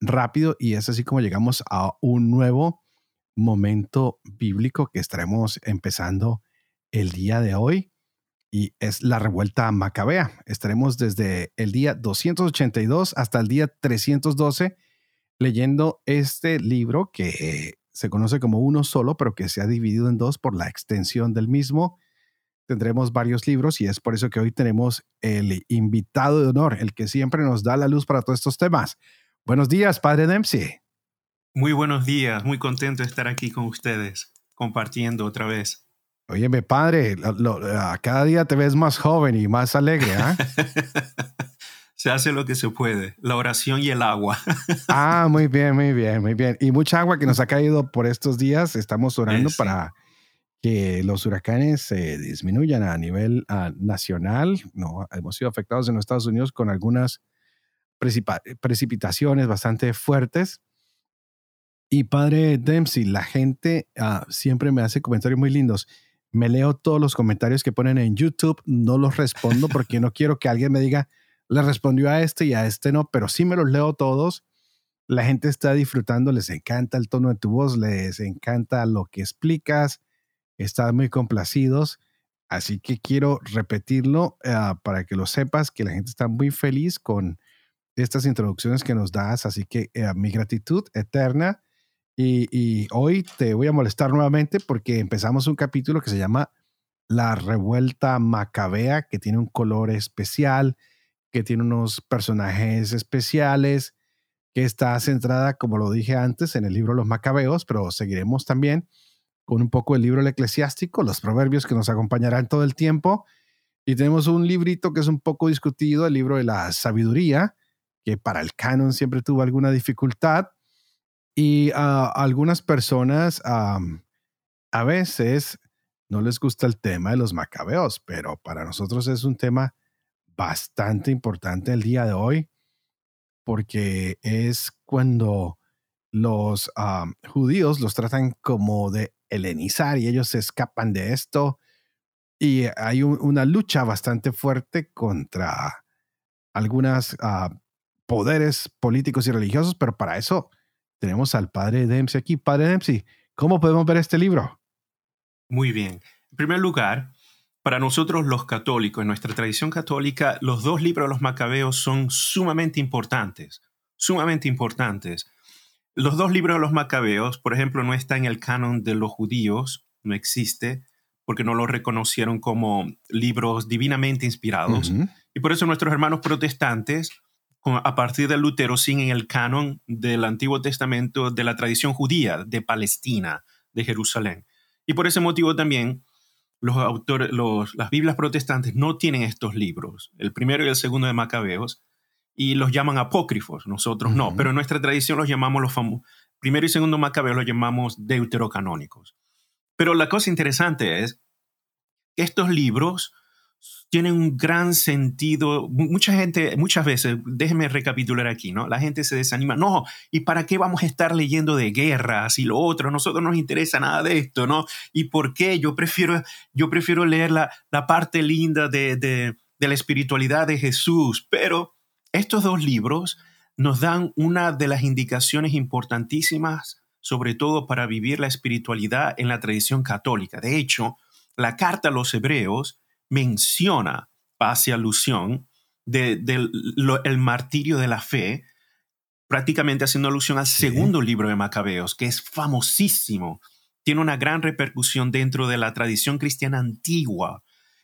rápido y es así como llegamos a un nuevo momento bíblico que estaremos empezando el día de hoy y es la revuelta macabea. Estaremos desde el día 282 hasta el día 312 leyendo este libro que se conoce como uno solo, pero que se ha dividido en dos por la extensión del mismo. Tendremos varios libros y es por eso que hoy tenemos el invitado de honor, el que siempre nos da la luz para todos estos temas. Buenos días, Padre Dempsey. Muy buenos días, muy contento de estar aquí con ustedes, compartiendo otra vez. Óyeme, Padre, cada día te ves más joven y más alegre, ¿ah? se hace lo que se puede, la oración y el agua. ah, muy bien, muy bien, muy bien. Y mucha agua que nos ha caído por estos días. Estamos orando para que los huracanes se disminuyan a nivel ah, nacional. No, hemos sido afectados en los Estados Unidos con algunas precipitaciones bastante fuertes. Y padre Dempsey, la gente ah, siempre me hace comentarios muy lindos. Me leo todos los comentarios que ponen en YouTube, no los respondo porque no quiero que alguien me diga, le respondió a este y a este no, pero sí me los leo todos. La gente está disfrutando, les encanta el tono de tu voz, les encanta lo que explicas, están muy complacidos. Así que quiero repetirlo ah, para que lo sepas, que la gente está muy feliz con estas introducciones que nos das. Así que eh, mi gratitud eterna. Y, hoy te voy a molestar nuevamente porque empezamos un capítulo que se llama La Revuelta Macabea, que tiene un color especial, que tiene unos personajes especiales, que está centrada, como lo dije antes, en el libro Los Macabeos, pero seguiremos también con un poco el libro El Eclesiástico, los proverbios que nos acompañarán todo el tiempo. Y tenemos un librito que es un poco discutido, el libro de la sabiduría, que para el canon siempre tuvo alguna dificultad. Y a algunas personas a veces no les gusta el tema de los macabeos, pero para nosotros es un tema bastante importante el día de hoy, porque es cuando los judíos los tratan como de helenizar y ellos se escapan de esto. Y hay una lucha bastante fuerte contra algunas poderes políticos y religiosos, pero para eso tenemos al padre Dempsey aquí. Padre Dempsey, ¿cómo podemos ver este libro? Muy bien. En primer lugar, para nosotros los católicos, en nuestra tradición católica, los dos libros de los macabeos son sumamente importantes, sumamente importantes. Los dos libros de los macabeos, por ejemplo, no están en el canon de los judíos, no existe, porque no lo reconocieron como libros divinamente inspirados. Y por eso nuestros hermanos protestantes a partir de Lutero sin en el canon del Antiguo Testamento de la tradición judía de Palestina, de Jerusalén. Y por ese motivo también los autores, las Biblias protestantes no tienen estos libros, el primero y el segundo de Macabeos, y los llaman apócrifos, nosotros no, pero en nuestra tradición los llamamos los famosos, primero y segundo Macabeos los llamamos deuterocanónicos. Pero la cosa interesante es que estos libros tienen un gran sentido. Mucha gente, muchas veces, déjeme recapitular aquí, ¿no? La gente se desanima. No, ¿y para qué vamos a estar leyendo de guerras y lo otro? Nosotros no nos interesa nada de esto, ¿no? ¿Y por qué? Yo prefiero, yo prefiero leer la, la parte linda de, de la espiritualidad de Jesús. Pero estos dos libros nos dan una de las indicaciones importantísimas, sobre todo para vivir la espiritualidad en la tradición católica. De hecho, la carta a los hebreos menciona, hace alusión, del el martirio de la fe, prácticamente haciendo alusión al segundo libro de Macabeos, que es famosísimo, tiene una gran repercusión dentro de la tradición cristiana antigua.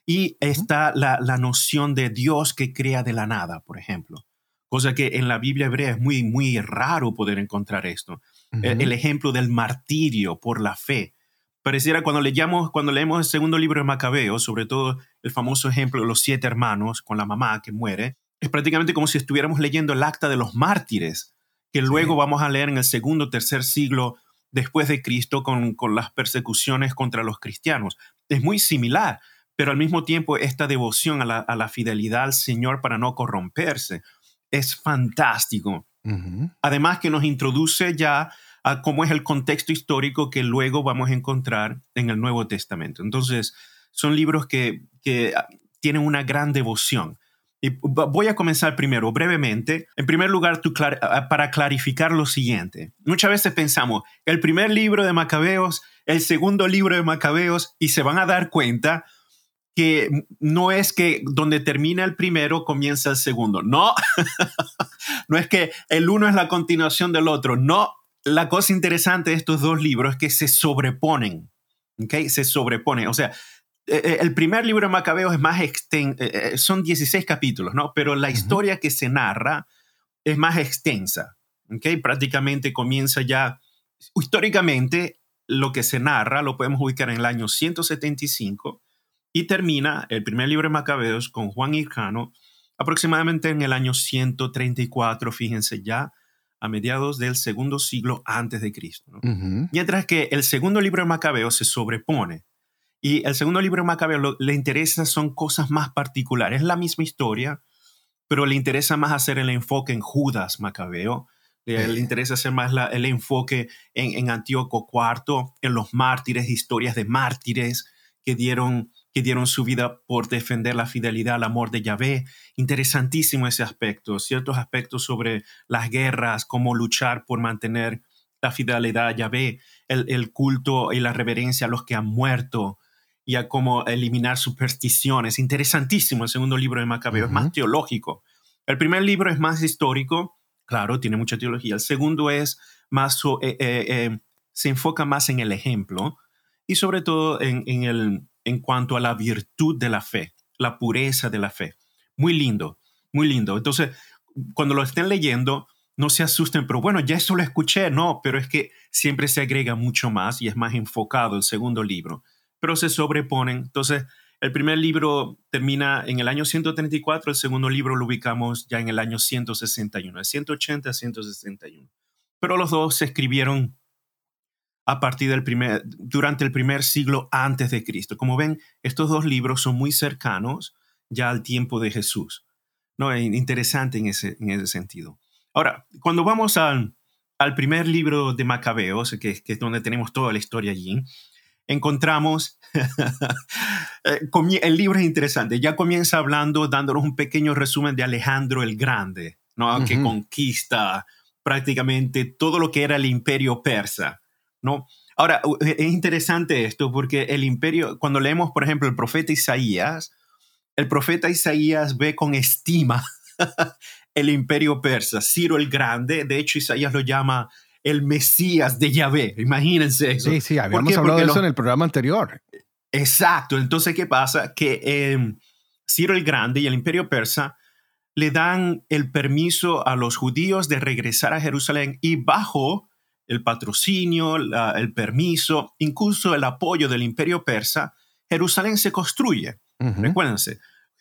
Y está la, noción de Dios que crea de la nada, por ejemplo. Cosa que en la Biblia hebrea es muy, muy raro poder encontrar esto. el, ejemplo del martirio por la fe pareciera cuando leemos, cuando leemos el segundo libro de Macabeo, sobre todo el famoso ejemplo de los siete hermanos con la mamá que muere, es prácticamente como si estuviéramos leyendo el acta de los mártires, que luego vamos a leer en el segundo, tercer siglo después de Cristo con, con las persecuciones contra los cristianos. Es muy similar, pero al mismo tiempo esta devoción a la, a la fidelidad al Señor para no corromperse es fantástico. Además que nos introduce ya a cómo es el contexto histórico que luego vamos a encontrar en el Nuevo Testamento. Entonces, son libros que, que ah, tienen una gran devoción. Y voy a comenzar primero, brevemente. En primer lugar, para clarificar lo siguiente. Muchas veces pensamos, el primer libro de Macabeos, el segundo libro de Macabeos, y se van a dar cuenta que no es que donde termina el primero comienza el segundo. No, no es que el uno es la continuación del otro. No, la cosa interesante de estos dos libros es que se sobreponen. ¿Ok? Se sobreponen. O sea, el primer libro de Macabeos es más extenso, eh, son 16 capítulos, ¿no? Pero la historia que se narra es más extensa. ¿Ok? Prácticamente comienza ya, históricamente, lo que se narra lo podemos ubicar en el año 175 y termina el primer libro de Macabeos con Juan Hircano aproximadamente en el año 134, fíjense ya, a mediados del segundo siglo antes de Cristo. Mientras que el segundo libro de Macabeos se sobrepone. Y el segundo libro de Macabeos lo, le interesa son cosas más particulares. Es la misma historia, pero le interesa más hacer el enfoque en Judas Macabeo. Le, interesa hacer más el enfoque en, en Antíoco IV, en los mártires, historias de mártires que dieron que dieron su vida por defender la fidelidad al amor de Yahvé. Interesantísimo ese aspecto, ciertos aspectos sobre las guerras, cómo luchar por mantener la fidelidad a Yahvé, el, culto y la reverencia a los que han muerto y a cómo eliminar supersticiones. Interesantísimo el segundo libro de Macabeo, es más teológico. El primer libro es más histórico, claro, tiene mucha teología. El segundo es más, eh, eh, eh, se enfoca más en el ejemplo y sobre todo en, en el en cuanto a la virtud de la fe, la pureza de la fe. Muy lindo, muy lindo. Entonces, cuando lo estén leyendo, no se asusten, pero bueno, ya eso lo escuché, no, pero es que siempre se agrega mucho más y es más enfocado el segundo libro, pero se sobreponen. Entonces, el primer libro termina en el año 134, el segundo libro lo ubicamos ya en el año 161, de 180 a 161. Pero los dos se escribieron a partir del primer, durante el primer siglo antes de Cristo. Como ven, estos dos libros son muy cercanos ya al tiempo de Jesús. ¿no? Es interesante en ese, en ese sentido. Ahora, cuando vamos al, al primer libro de Macabeos, que, que, es donde tenemos toda la historia allí, encontramos, eh, el libro es interesante, ya comienza hablando, dándonos un pequeño resumen de Alejandro el Grande, ¿no? que conquista prácticamente todo lo que era el imperio persa. ¿no? Ahora, e, es interesante esto porque el imperio, cuando leemos, por ejemplo, el profeta Isaías, el profeta Isaías ve con estima el imperio persa, Ciro el Grande, de hecho Isaías lo llama el Mesías de Yahvé, imagínense eso. Sí, sí, habíamos hablado de eso en el programa anterior. Exacto, entonces, ¿qué pasa? Que em, Ciro el Grande y el imperio persa le dan el permiso a los judíos de regresar a Jerusalén y bajo el patrocinio, el permiso, incluso el apoyo del imperio persa, Jerusalén se construye. Recuérdense,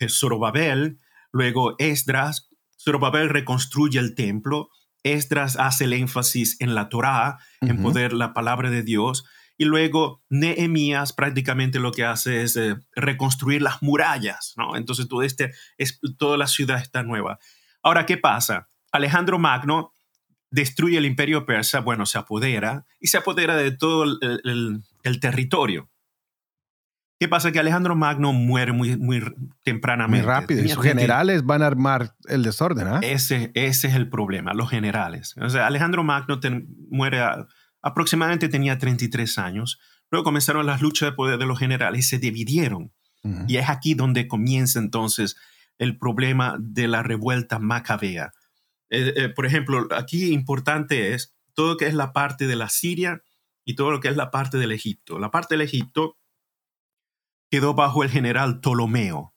Zorobabel, luego Esdras, Zorobabel reconstruye el templo, Esdras hace el énfasis en la Torá, en poder la palabra de Dios, y luego Nehemías prácticamente lo que hace es eh, reconstruir las murallas, ¿no? Entonces todo este, es, toda la ciudad está nueva. Ahora, ¿qué pasa? Alejandro Magno destruye el imperio persa, bueno, se apodera y se apodera de todo el, territorio. ¿Qué pasa? Que Alejandro Magno muere muy, muy tempranamente. Muy rápido. Y sus generales van a armar el desorden. ¿ah? Ese, ese es el problema, los generales. O sea, Alejandro Magno muere aproximadamente tenía 33 años. Luego comenzaron las luchas de poder de los generales y se dividieron. Y es aquí donde comienza entonces el problema de la revuelta macabea. Eh, eh, por ejemplo, aquí importante es todo lo que es la parte de la Siria y todo lo que es la parte del Egipto. La parte del Egipto quedó bajo el general Ptolomeo.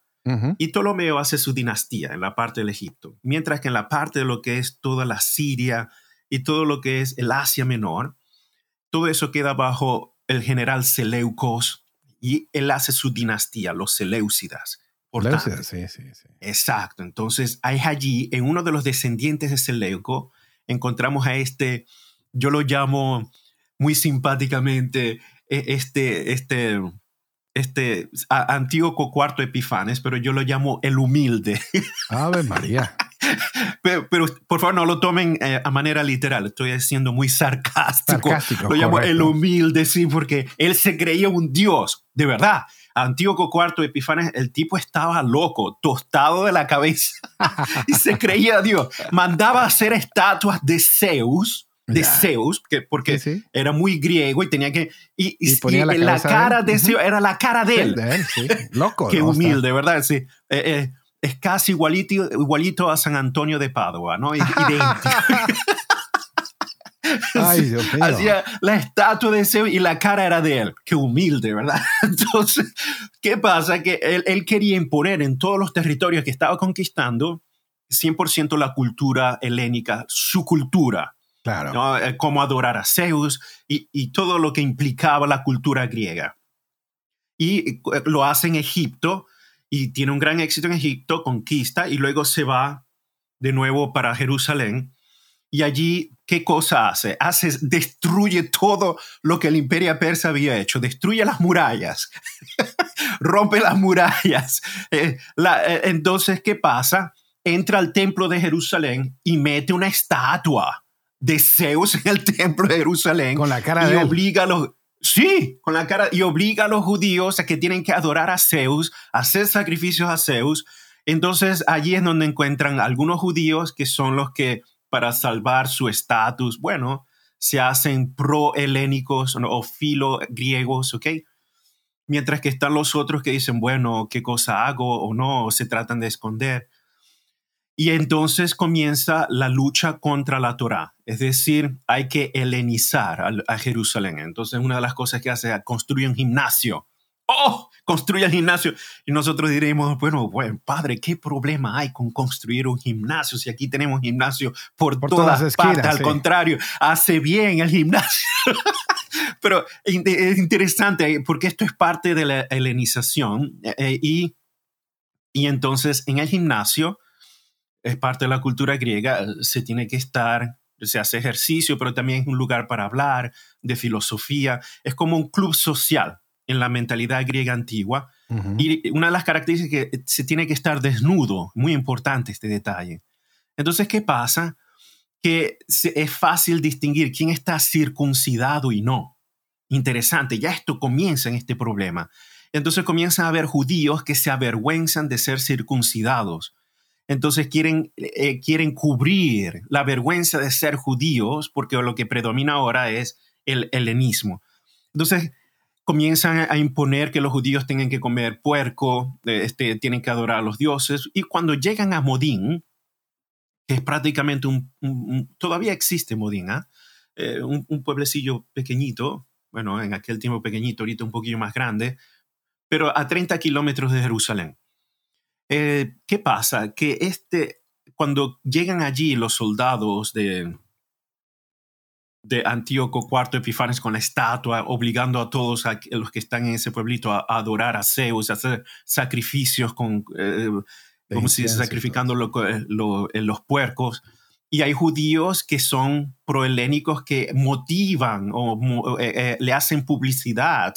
Y Ptolomeo hace su dinastía en la parte del Egipto, mientras que en la parte de lo que es toda la Siria y todo lo que es el Asia Menor, todo eso queda bajo el general Seleucos y él hace su dinastía, los Seleucidas. Sí, sí, sí. Exacto. Entonces, hay allí, en uno de los descendientes de Seleuco, encontramos a este, yo lo llamo muy simpáticamente, e, este, este, este Antíoco cuarto Epifanes, pero yo lo llamo el humilde. Ave María. Pero, por favor no lo tomen eh, a manera literal, estoy siendo muy sarcástico. lo llamo el humilde, sí, porque él se creía un dios, de verdad. Antíoco IV Epifanes, el tipo estaba loco, tostado de la cabeza y se creía Dios. Mandaba hacer estatuas de Zeus, de Zeus, que, porque era muy griego y tenía que... Y, la, cara de, Zeus era la cara de él. Loco. Qué humilde, ¿verdad? Sí. Eh, eh, es casi igualito, igualito a San Antonio de Padua, ¿no? Idéntico. Ay, Dios mío. Hacía la estatua de Zeus y la cara era de él. Qué humilde, ¿verdad? Entonces, ¿qué pasa? Que él, quería imponer en todos los territorios que estaba conquistando 100% la cultura helénica, su cultura. Claro. Eh, cómo adorar a Zeus y, todo lo que implicaba la cultura griega. Y eh, lo hace en Egipto y tiene un gran éxito en Egipto, conquista y luego se va de nuevo para Jerusalén y allí, ¿qué cosa hace? Hace, destruye todo lo que el imperio persa había hecho, destruye las murallas, rompe las murallas. Eh, entonces, ¿qué pasa? Entra al templo de Jerusalén y mete una estatua de Zeus en el templo de Jerusalén. Con la cara y de obliga a los Sí, con la cara y obliga a los judíos a que tienen que adorar a Zeus, hacer sacrificios a Zeus. Entonces allí es donde encuentran algunos judíos que son los que para salvar su estatus, bueno, se hacen pro-helénicos o filo-griegos, ¿ok? Mientras que están los otros que dicen, bueno, ¿qué cosa hago o no? O se tratan de esconder. Y entonces comienza la lucha contra la Torá, es decir, hay que helenizar a, a Jerusalén. Entonces una de las cosas que hace es construir un gimnasio ¡Oh! Construye el gimnasio. Y nosotros diremos, bueno, bueno, padre, ¿qué problema hay con construir un gimnasio si aquí tenemos gimnasio por, todas, partes? Al contrario, hace bien el gimnasio. Pero es interesante porque esto es parte de la helenización eh, eh, y, y entonces en el gimnasio es parte de la cultura griega, se tiene que estar se hace ejercicio, pero también es un lugar para hablar de filosofía, es como un club social en la mentalidad griega antigua. Y una de las características es que se tiene que estar desnudo, muy importante este detalle. Entonces, ¿qué pasa? Que es fácil distinguir quién está circuncidado y no. Interesante, ya esto comienza en este problema. Entonces comienzan a haber judíos que se avergüenzan de ser circuncidados. Entonces quieren, eh, quieren cubrir la vergüenza de ser judíos porque lo que predomina ahora es el helenismo. Entonces comienzan a imponer que los judíos tengan que comer puerco, este, tienen que adorar a los dioses, y cuando llegan a Modín, que es prácticamente un, todavía existe Modín, ¿ah? eh, un, pueblecillo pequeñito, bueno, en aquel tiempo pequeñito, ahorita un poquillo más grande, pero a 30 kilómetros de Jerusalén. Eh, ¿Qué pasa? Que este, cuando llegan allí los soldados de, de Antíoco IV Epifanes con la estatua, obligando a todos a, los que están en ese pueblito a, adorar a Zeus, a hacer sacrificios con, eh, como si sacrificando eh, los puercos. Y hay judíos que son prohelénicos que motivan o eh, le hacen publicidad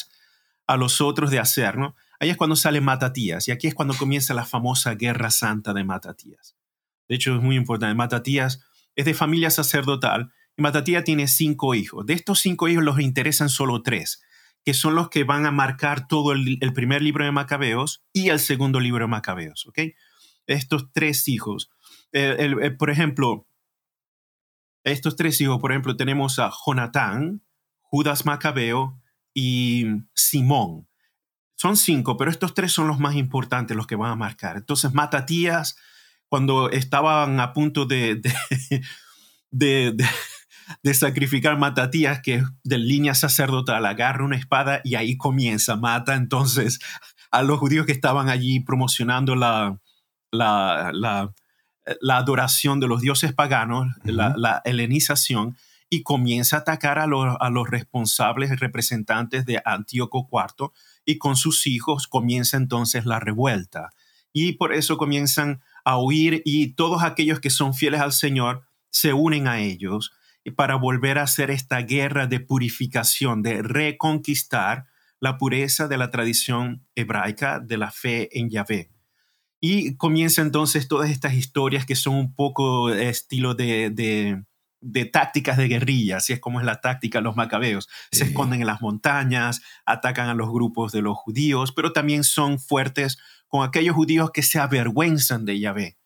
a los otros de hacer, ¿no? Ahí es cuando sale Matatías y aquí es cuando comienza la famosa Guerra Santa de Matatías. De hecho, es muy importante. Matatías es de familia sacerdotal Matatía tiene cinco hijos. De estos cinco hijos los interesan solo tres, que son los que van a marcar todo el, primer libro de Macabeos y el segundo libro de Macabeos. Estos tres hijos. Eh, eh, por ejemplo, estos tres hijos, por ejemplo, tenemos a Jonatán, Judas Macabeo y Simón. Son cinco, pero estos tres son los más importantes, los que van a marcar. Entonces, Matatías, cuando estaban a punto de, de, de sacrificar Matatías, que es de línea sacerdotal, agarra una espada y ahí comienza, mata entonces a los judíos que estaban allí promocionando la, la, la, adoración de los dioses paganos, la, la, helenización, y comienza a atacar a los, a los responsables representantes de Antíoco IV, y con sus hijos comienza entonces la revuelta. Y por eso comienzan a huir y todos aquellos que son fieles al Señor se unen a ellos para volver a hacer esta guerra de purificación, de reconquistar la pureza de la tradición hebraica de la fe en Yahvé. Y comienza entonces todas estas historias que son un poco estilo de, de, tácticas de guerrilla, así es como es la táctica de los macabeos. Se esconden en las montañas, atacan a los grupos de los judíos, pero también son fuertes con aquellos judíos que se avergüenzan de Yahvé.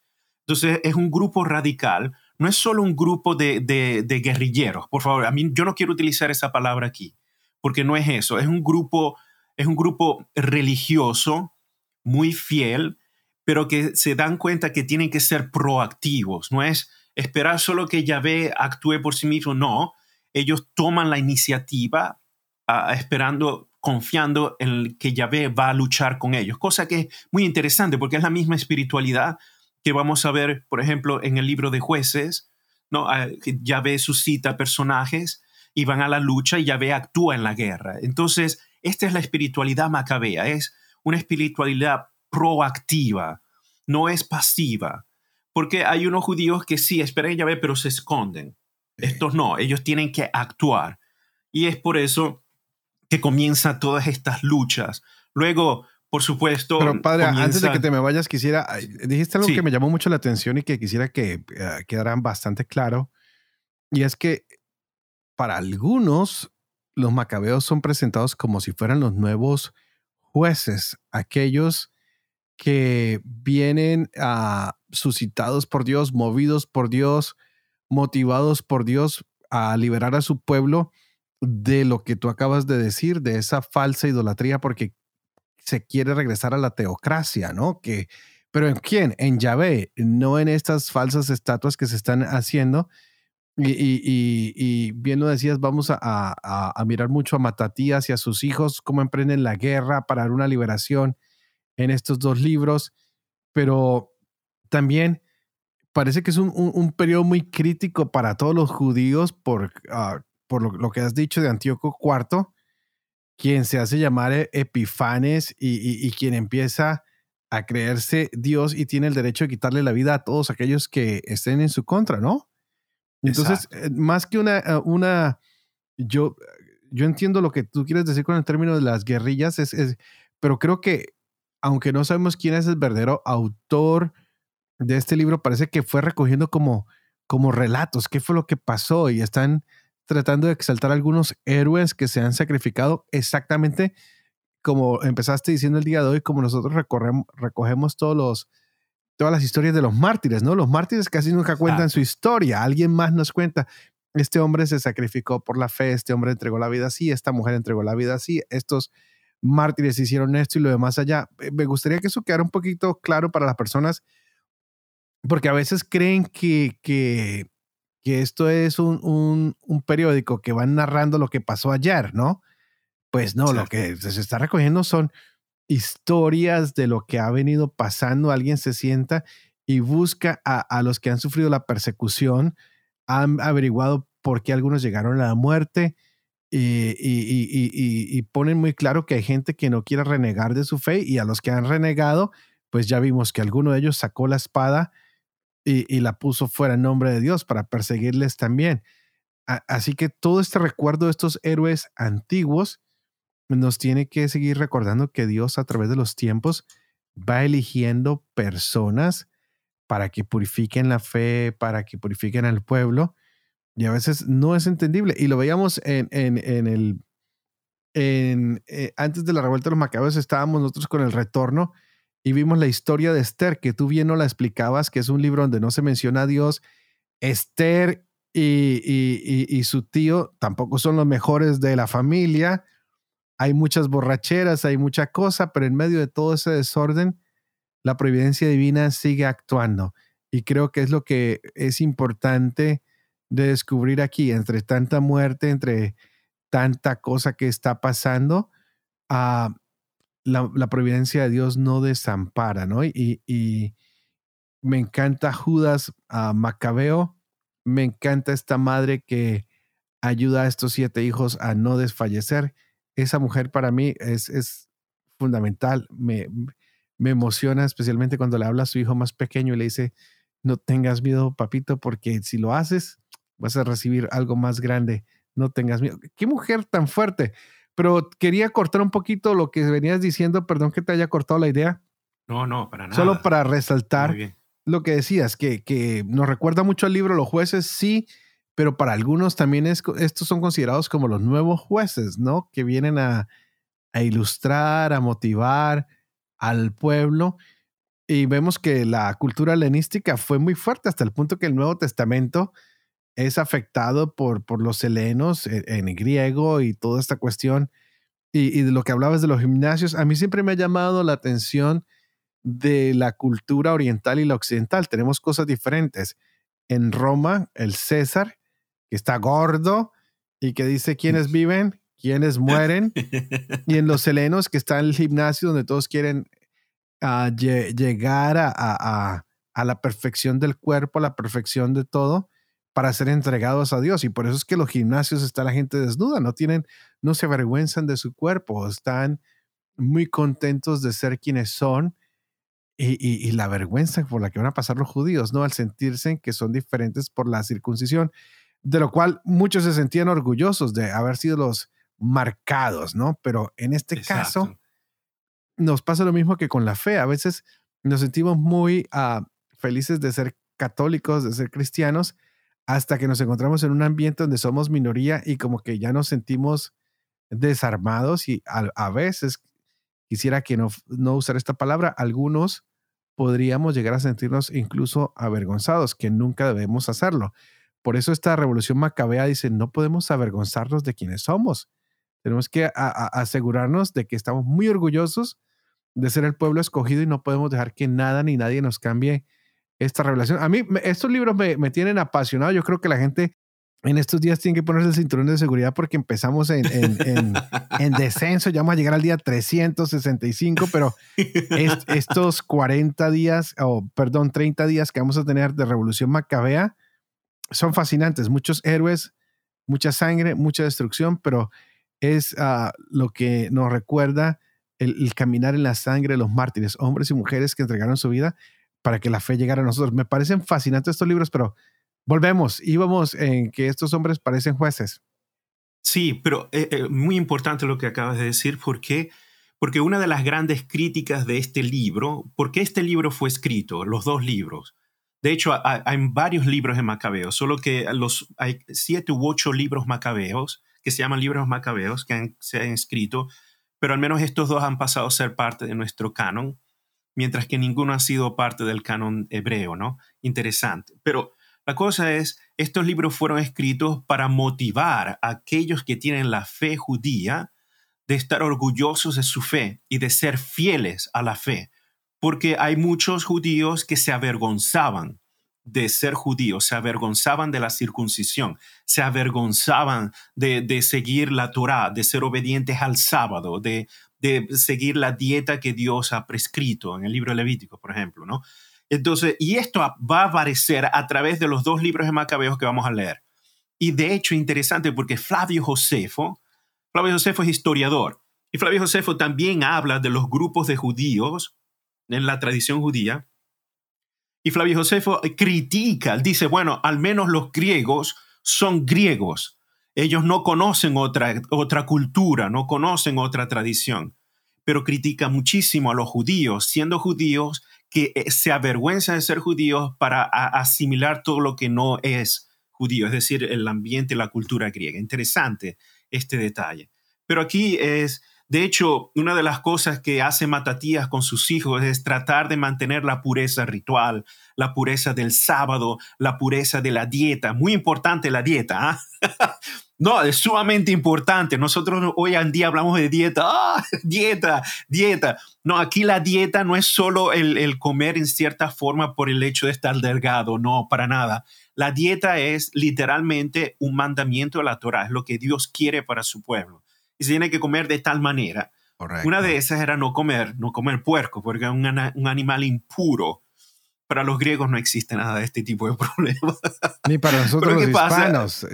Entonces es un grupo radical, no es solo un grupo de, de, guerrilleros. Por favor, a mí yo no quiero utilizar esa palabra aquí, porque no es eso. Es un grupo, es un grupo religioso muy fiel pero que se dan cuenta que tienen que ser proactivos. No es esperar solo que Yahvé actúe por sí mismo, no. Ellos toman la iniciativa ah, esperando, confiando en que Yahvé va a luchar con ellos, cosa que es muy interesante porque es la misma espiritualidad que vamos a ver, por ejemplo, en el libro de jueces, ¿no? Ah, Yahvé suscita personajes y van a la lucha y Yahvé actúa en la guerra. Entonces, esta es la espiritualidad macabea, es una espiritualidad proactiva, no es pasiva. Porque hay unos judíos que sí esperan Yahvé, pero se esconden. Estos no, ellos tienen que actuar. Y es por eso que comienzan todas estas luchas. Luego, por supuesto. Pero padre, antes de que te me vayas, quisiera. Dijiste algo que me llamó mucho la atención y que quisiera que uh, quedaran bastante claro. Y es que para algunos, los macabeos son presentados como si fueran los nuevos jueces, aquellos que vienen a, suscitados por Dios, movidos por Dios, motivados por Dios a liberar a su pueblo de lo que tú acabas de decir, de esa falsa idolatría, porque se quiere regresar a la teocracia, ¿no? Que, pero ¿en quién? En Yahvé, no en estas falsas estatuas que se están haciendo. Y, y, bien lo decías, vamos a, a, mirar mucho a Matatías y a sus hijos, cómo emprenden la guerra para una liberación en estos dos libros, pero también parece que es un, un, periodo muy crítico para todos los judíos por, ah, por lo, que has dicho de Antíoco IV, quien se hace llamar e, Epifanes y, y, quien empieza a creerse Dios y tiene el derecho de quitarle la vida a todos aquellos que estén en su contra, ¿no? Entonces, eh, más que una, eh, una, yo, yo entiendo lo que tú quieres decir con el término de las guerrillas, es, es pero creo que aunque no sabemos quién es el verdadero autor de este libro, parece que fue recogiendo como, como relatos, qué fue lo que pasó y están tratando de exaltar algunos héroes que se han sacrificado exactamente como empezaste diciendo el día de hoy, como nosotros recogemos todos los, todas las historias de los mártires, ¿no? Los mártires casi nunca cuentan su historia, alguien más nos cuenta. Este hombre se sacrificó por la fe, este hombre entregó la vida así, esta mujer entregó la vida así, estos mártires hicieron esto y lo demás allá. Eh, me gustaría que eso quedara un poquito claro para las personas, porque a veces creen que, que, que esto es un, un, un, periódico que va narrando lo que pasó ayer, ¿no? Pues no, lo que se está recogiendo son historias de lo que ha venido pasando. Alguien se sienta y busca a, a los que han sufrido la persecución, han averiguado por qué algunos llegaron a la muerte, y, ponen muy claro que hay gente que no quiere renegar de su fe y a los que han renegado, pues ya vimos que alguno de ellos sacó la espada y, la puso fuera en nombre de Dios para perseguirles también. así que todo este recuerdo de estos héroes antiguos nos tiene que seguir recordando que Dios a través de los tiempos va eligiendo personas para que purifiquen la fe, para que purifiquen al pueblo y a veces no es entendible. Y lo veíamos en, en, en el... En, eh, antes de la revuelta de los macabeos estábamos nosotros con el retorno y vimos la historia de Esther, que tú bien no la explicabas, que es un libro donde no se menciona a Dios. Esther y, y, y, su tío tampoco son los mejores de la familia. Hay muchas borracheras, hay mucha cosa, pero en medio de todo ese desorden, la providencia divina sigue actuando. Y creo que es lo que es importante de descubrir aquí, entre tanta muerte, entre tanta cosa que está pasando, ah, la, providencia de Dios no desampara, ¿no? Y, y me encanta Judas a Macabeo, me encanta esta madre que ayuda a estos siete hijos a no desfallecer. Esa mujer para mí es, es fundamental, me, me emociona especialmente cuando le habla a su hijo más pequeño y le dice, no tengas miedo, papito, porque si lo haces, vas a recibir algo más grande. No tengas miedo. Qué mujer tan fuerte. Pero quería cortar un poquito lo que venías diciendo, perdón que te haya cortado la idea. No, no, para nada. Solo para resaltar lo que decías, que, que nos recuerda mucho al libro Los jueces, sí, pero para algunos también es, estos son considerados como los nuevos jueces, ¿no? Que vienen a, a ilustrar, a motivar al pueblo. Y vemos que la cultura helenística fue muy fuerte hasta el punto que el Nuevo Testamento es afectado por, por los helenos en, en griego y toda esta cuestión. Y, y, de lo que hablabas de los gimnasios, a mí siempre me ha llamado la atención de la cultura oriental y la occidental. Tenemos cosas diferentes. En Roma, el César, que está gordo y que dice quiénes viven, quiénes mueren. y en los helenos, que está en el gimnasio donde todos quieren uh, llegar a, a, a, la perfección del cuerpo, a la perfección de todo, para ser entregados a Dios. Y por eso es que los gimnasios está la gente desnuda, no tienen, no se avergüenzan de su cuerpo, están muy contentos de ser quienes son. Y, y, y, la vergüenza por la que van a pasar los judíos, ¿no? Al sentirse que son diferentes por la circuncisión, de lo cual muchos se sentían orgullosos de haber sido los marcados, ¿no? Pero en este Exacto. caso, nos pasa lo mismo que con la fe. A veces nos sentimos muy uh, felices de ser católicos, de ser cristianos, hasta que nos encontramos en un ambiente donde somos minoría y como que ya nos sentimos desarmados y a, veces, quisiera que no, no usar esta palabra, algunos podríamos llegar a sentirnos incluso avergonzados, que nunca debemos hacerlo. Por eso esta revolución macabea dice, no podemos avergonzarnos de quienes somos. Tenemos que asegurarnos de que estamos muy orgullosos de ser el pueblo escogido y no podemos dejar que nada ni nadie nos cambie esta revelación. A mí estos libros me, me tienen apasionado. Yo creo que la gente en estos días tiene que ponerse el cinturón de seguridad porque empezamos en, en, en, en, descenso, ya vamos a llegar al día 365, pero es, estos 40 días, o perdón, 30 días que vamos a tener de Revolución Macabea son fascinantes. Muchos héroes, mucha sangre, mucha destrucción, pero es uh, lo que nos recuerda el, el, caminar en la sangre de los mártires, hombres y mujeres que entregaron su vida para que la fe llegara a nosotros. Me parecen fascinantes estos libros, pero volvemos, íbamos en que estos hombres parecen jueces. Sí, pero eh, eh, muy importante lo que acabas de decir, porque porque una de las grandes críticas de este libro, porque este libro fue escrito, los dos libros. De hecho, hay, varios libros de Macabeos, solo que los, hay siete u ocho libros macabeos que se llaman libros macabeos que han, se han escrito pero al menos estos dos han pasado a ser parte de nuestro canon, mientras que ninguno ha sido parte del canon hebreo, ¿no? Interesante. Pero la cosa es, estos libros fueron escritos para motivar a aquellos que tienen la fe judía de estar orgullosos de su fe y de ser fieles a la fe, porque hay muchos judíos que se avergonzaban de ser judíos, se avergonzaban de la circuncisión, se avergonzaban de, de seguir la Torah, de ser obedientes al sábado, de, de, seguir la dieta que Dios ha prescrito en el libro Levítico, por ejemplo, ¿no? Entonces, y esto va a aparecer a través de los dos libros de Macabeos que vamos a leer. Y de hecho, interesante porque Flavio Josefo, Flavio Josefo es historiador, y Flavio Josefo también habla de los grupos de judíos en la tradición judía, y Flavio Josefo critica, dice, bueno, al menos los griegos son griegos. Ellos no conocen otra, otra cultura, no conocen otra tradición. Pero critica muchísimo a los judíos, siendo judíos que eh, se avergüenzan de ser judíos para asimilar todo lo que no es judío, es decir, el ambiente la cultura griega. Interesante este detalle. Pero aquí es, de hecho, una de las cosas que hace Matatías con sus hijos es tratar de mantener la pureza ritual, la pureza del sábado, la pureza de la dieta. Muy importante la dieta. ¿eh? no, es sumamente importante. Nosotros hoy en día hablamos de dieta. ¡Ah! Dieta, dieta. No, aquí la dieta no es solo el, el comer en cierta forma por el hecho de estar delgado. No, para nada. La dieta es literalmente un mandamiento de la Torah, es lo que Dios quiere para su pueblo y se tiene que comer de tal manera. Correcto. Una de esas era no comer, no comer puerco, porque es un, un, animal impuro. Para los griegos no existe nada de este tipo de problemas. Ni para nosotros los hispanos.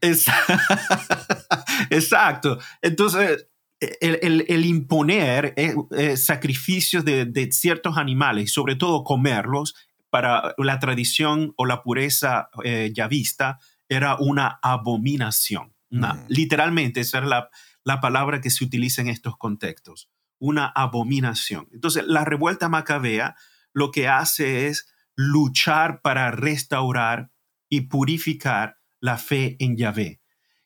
Exacto. Entonces, el, el, el imponer eh, eh, sacrificios de, de, ciertos animales, sobre todo comerlos, para la tradición o la pureza eh, yavista era una abominación. Mm. Literalmente, esa era la, la palabra que se utiliza en estos contextos, una abominación. Entonces, la revuelta macabea lo que hace es luchar para restaurar y purificar la fe en Yahvé.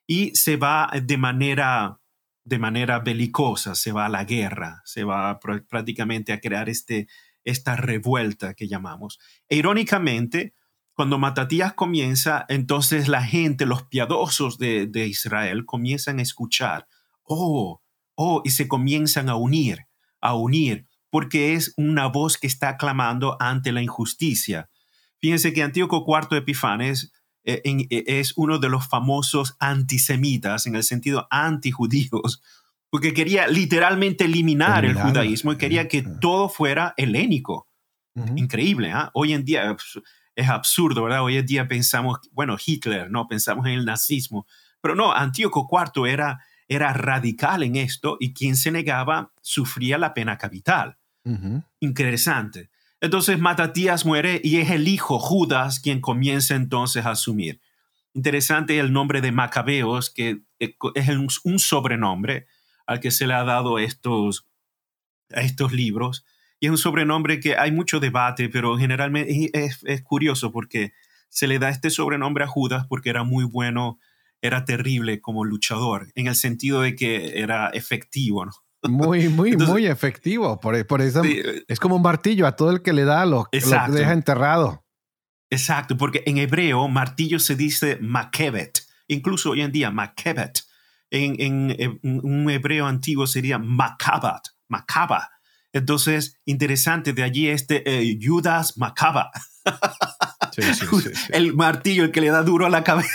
Y se va de manera, de manera belicosa, se va a la guerra, se va prácticamente a crear este, esta revuelta que llamamos. E irónicamente, cuando Matatías comienza, entonces la gente, los piadosos de, de Israel, comienzan a escuchar, oh, oh, y se comienzan a unir, a unir porque es una voz que está clamando ante la injusticia. Fíjense que Antíoco IV Epifanes eh, eh, es uno de los famosos antisemitas, en el sentido antijudíos, porque quería literalmente eliminar el judaísmo y quería que todo fuera helénico. Increíble, ¿ah? Hoy en día pues, es absurdo, ¿verdad? Hoy en día pensamos, bueno, Hitler, ¿no? Pensamos en el nazismo, pero no, Antíoco IV era era radical en esto y quien se negaba sufría la pena capital. Interesante. Entonces Matatías muere y es el hijo Judas quien comienza entonces a asumir. Interesante el nombre de Macabeos, que eh, es un sobrenombre al que se le ha dado estos, a estos libros. Y es un sobrenombre que hay mucho debate, pero generalmente es, es curioso porque se le da este sobrenombre a Judas porque era muy bueno era terrible como luchador, en el sentido de que era efectivo, ¿no? Muy, muy, muy efectivo. Por, por eso es como un martillo a todo el que le da lo, lo deja enterrado. Exacto, porque en hebreo martillo se dice makebet, incluso hoy en día makebet. En, en, un hebreo antiguo sería makabat, makaba. Entonces, interesante, de allí este eh, Judas Macaba. el martillo, el que le da duro a la cabeza.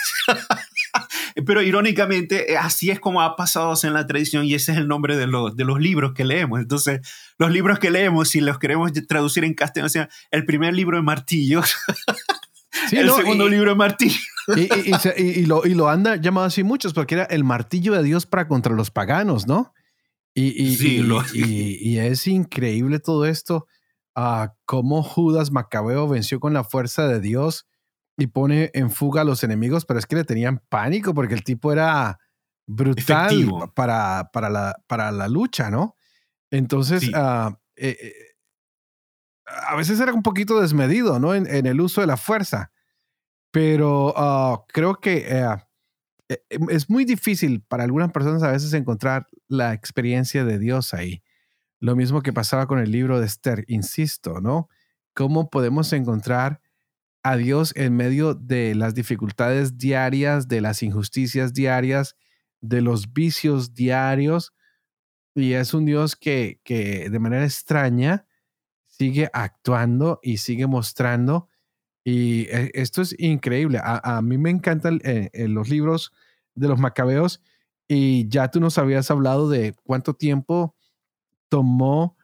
Pero irónicamente, eh, así es como ha pasado en la tradición y ese es el nombre de los, de los libros que leemos. Entonces, los libros que leemos, si los queremos traducir en castellano, o sea, el primer libro de martillos, el segundo libro de martillos. Y, lo, y lo han llamado así muchos porque era el martillo de Dios para contra los paganos, ¿no? Y, sí, y, es increíble todo esto, uh, cómo Judas Macabeo venció con la fuerza de Dios y pone en fuga a los enemigos, pero es que le tenían pánico porque el tipo era brutal para, para, la, para la lucha, ¿no? Entonces, ah, eh, eh, a veces era un poquito desmedido, ¿no? En, el uso de la fuerza, pero ah, creo que eh, es muy difícil para algunas personas a veces encontrar la experiencia de Dios ahí. Lo mismo que pasaba con el libro de Esther, insisto, ¿no? ¿Cómo podemos encontrar a Dios en medio de las dificultades diarias, de las injusticias diarias, de los vicios diarios. Y es un Dios que, que de manera extraña sigue actuando y sigue mostrando. Y e, esto es increíble. A, mí me encantan eh, eh, los libros de los macabeos y ya tú nos habías hablado de cuánto tiempo tomó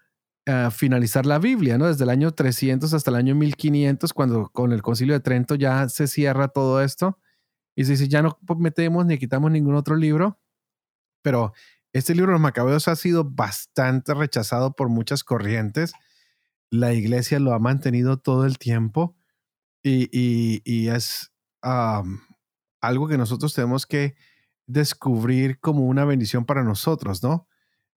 finalizar la Biblia, ¿no? Desde el año 300 hasta el año 1500, cuando con el concilio de Trento ya se cierra todo esto y se dice, ya no metemos ni quitamos ningún otro libro, pero este libro de los macabeos ha sido bastante rechazado por muchas corrientes. La iglesia lo ha mantenido todo el tiempo y, y, es algo que nosotros tenemos que descubrir como una bendición para nosotros, ¿no?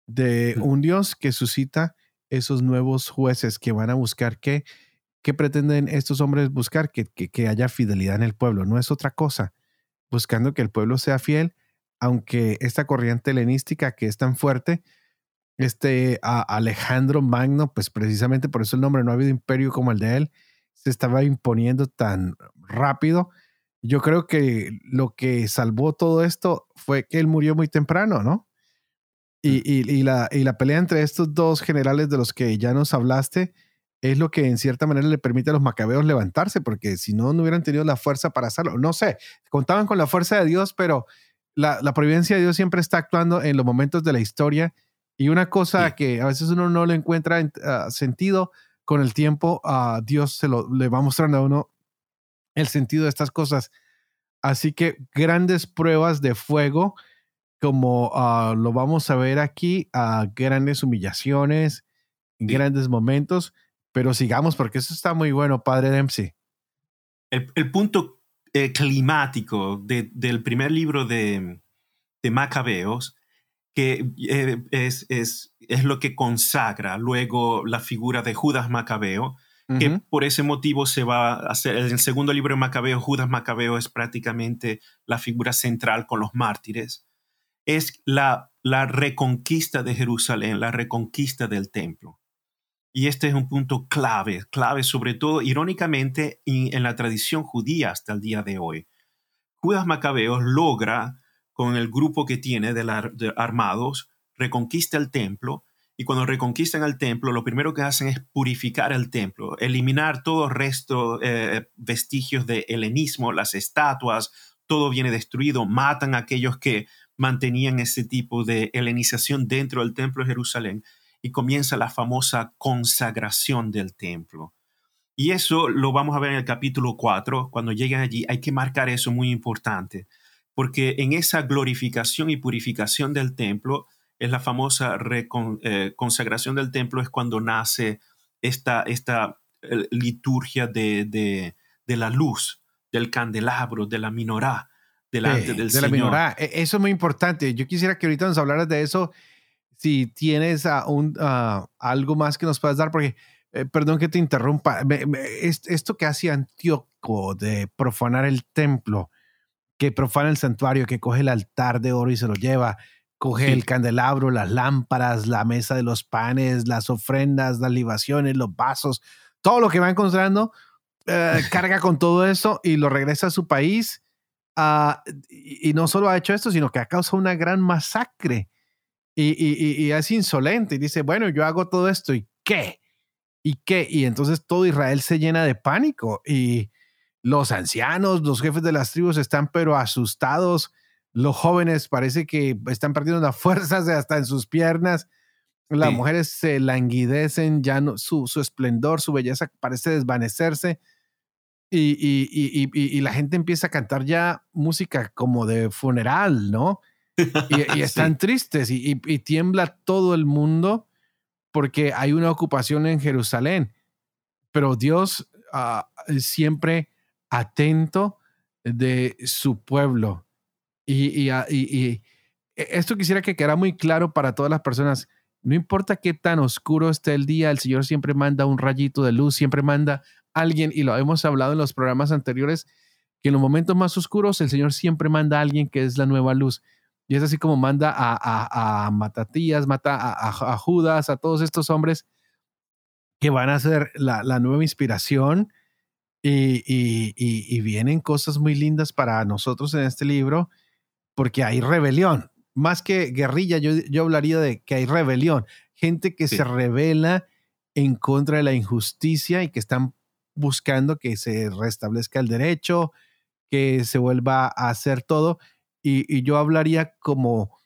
De un Dios que suscita esos nuevos jueces que van a buscar qué, qué pretenden estos hombres buscar, que, que, haya fidelidad en el pueblo, no es otra cosa, buscando que el pueblo sea fiel, aunque esta corriente helenística que es tan fuerte, este Alejandro Magno, pues precisamente por eso el nombre, no ha habido imperio como el de él, se estaba imponiendo tan rápido. Yo creo que lo que salvó todo esto fue que él murió muy temprano, ¿no? Y, la, y la pelea entre estos dos generales de los que ya nos hablaste es lo que en cierta manera le permite a los macabeos levantarse, porque si no, no hubieran tenido la fuerza para hacerlo. No sé, contaban con la fuerza de Dios, pero la, la providencia de Dios siempre está actuando en los momentos de la historia. Y una cosa que a veces uno no le encuentra ah, sentido, con el tiempo a Dios se lo le va mostrando a uno el sentido de estas cosas. Así que grandes pruebas de fuego como ah, lo vamos a ver aquí, a grandes humillaciones, grandes momentos, pero sigamos porque eso está muy bueno, padre Dempsey. El, punto eh, climático del primer libro de, de Macabeos, que eh, es, es, es, lo que consagra luego la figura de Judas Macabeo, que por ese motivo se va a hacer, en el segundo libro de Macabeo, Judas Macabeo es prácticamente la figura central con los mártires, es la, la reconquista de Jerusalén, la reconquista del templo. Y este es un punto clave, clave sobre todo irónicamente en la tradición judía hasta el día de hoy. Judas Macabeo logra, con el grupo que tiene de, armados, reconquista el templo y cuando reconquistan el templo, lo primero que hacen es purificar el templo, eliminar todo resto, eh, vestigios de helenismo, las estatuas, todo viene destruido, matan a aquellos que mantenían ese tipo de helenización dentro del templo de Jerusalén y comienza la famosa consagración del templo. Y eso lo vamos a ver en el capítulo 4. Cuando lleguen allí hay que marcar eso muy importante, porque en esa glorificación y purificación del templo, es la famosa eh, consagración del templo, es cuando nace esta, esta eh, liturgia de, la luz, del candelabro, de la minorá, delante del de La minorá. E, eso es muy importante. Yo quisiera que ahorita nos hablaras de eso si tienes un, algo más que nos puedas dar, porque, eh, perdón que te interrumpa, esto que hace Antíoco de profanar el templo, que profana el santuario, que coge el altar de oro y se lo lleva, coge el candelabro, las lámparas, la mesa de los panes, las ofrendas, las libaciones, los vasos, todo lo que va encontrando, eh, carga con todo eso y lo regresa a su país. Y, y, no solo ha hecho esto, sino que ha causado una gran masacre. Y, es insolente y dice, bueno, yo hago todo esto y qué, y qué, y entonces todo Israel se llena de pánico y los ancianos, los jefes de las tribus están pero asustados, los jóvenes parece que están perdiendo las fuerzas hasta en sus piernas, las mujeres se languidecen, ya no, su, su esplendor, su belleza parece desvanecerse. Y, y, y, la gente empieza a cantar ya música como de funeral, ¿no? Y, están tristes y, tiembla todo el mundo porque hay una ocupación en Jerusalén. Pero Dios uh, siempre atento de su pueblo. Y, y, esto quisiera que quedara muy claro para todas las personas. No importa qué tan oscuro esté el día, el Señor siempre manda un rayito de luz, siempre manda alguien, y lo hemos hablado en los programas anteriores, que en los momentos más oscuros el Señor siempre manda a alguien que es la nueva luz. Y es así como manda a, Matatías, mata a, Judas, a todos estos hombres que van a ser la, nueva inspiración. Y, vienen cosas muy lindas para nosotros en este libro, porque hay rebelión. Más que guerrilla, yo, yo hablaría de que hay rebelión. Gente que se revela en contra de la injusticia y que están buscando que se restablezca el derecho, que se vuelva a hacer todo y, yo hablaría como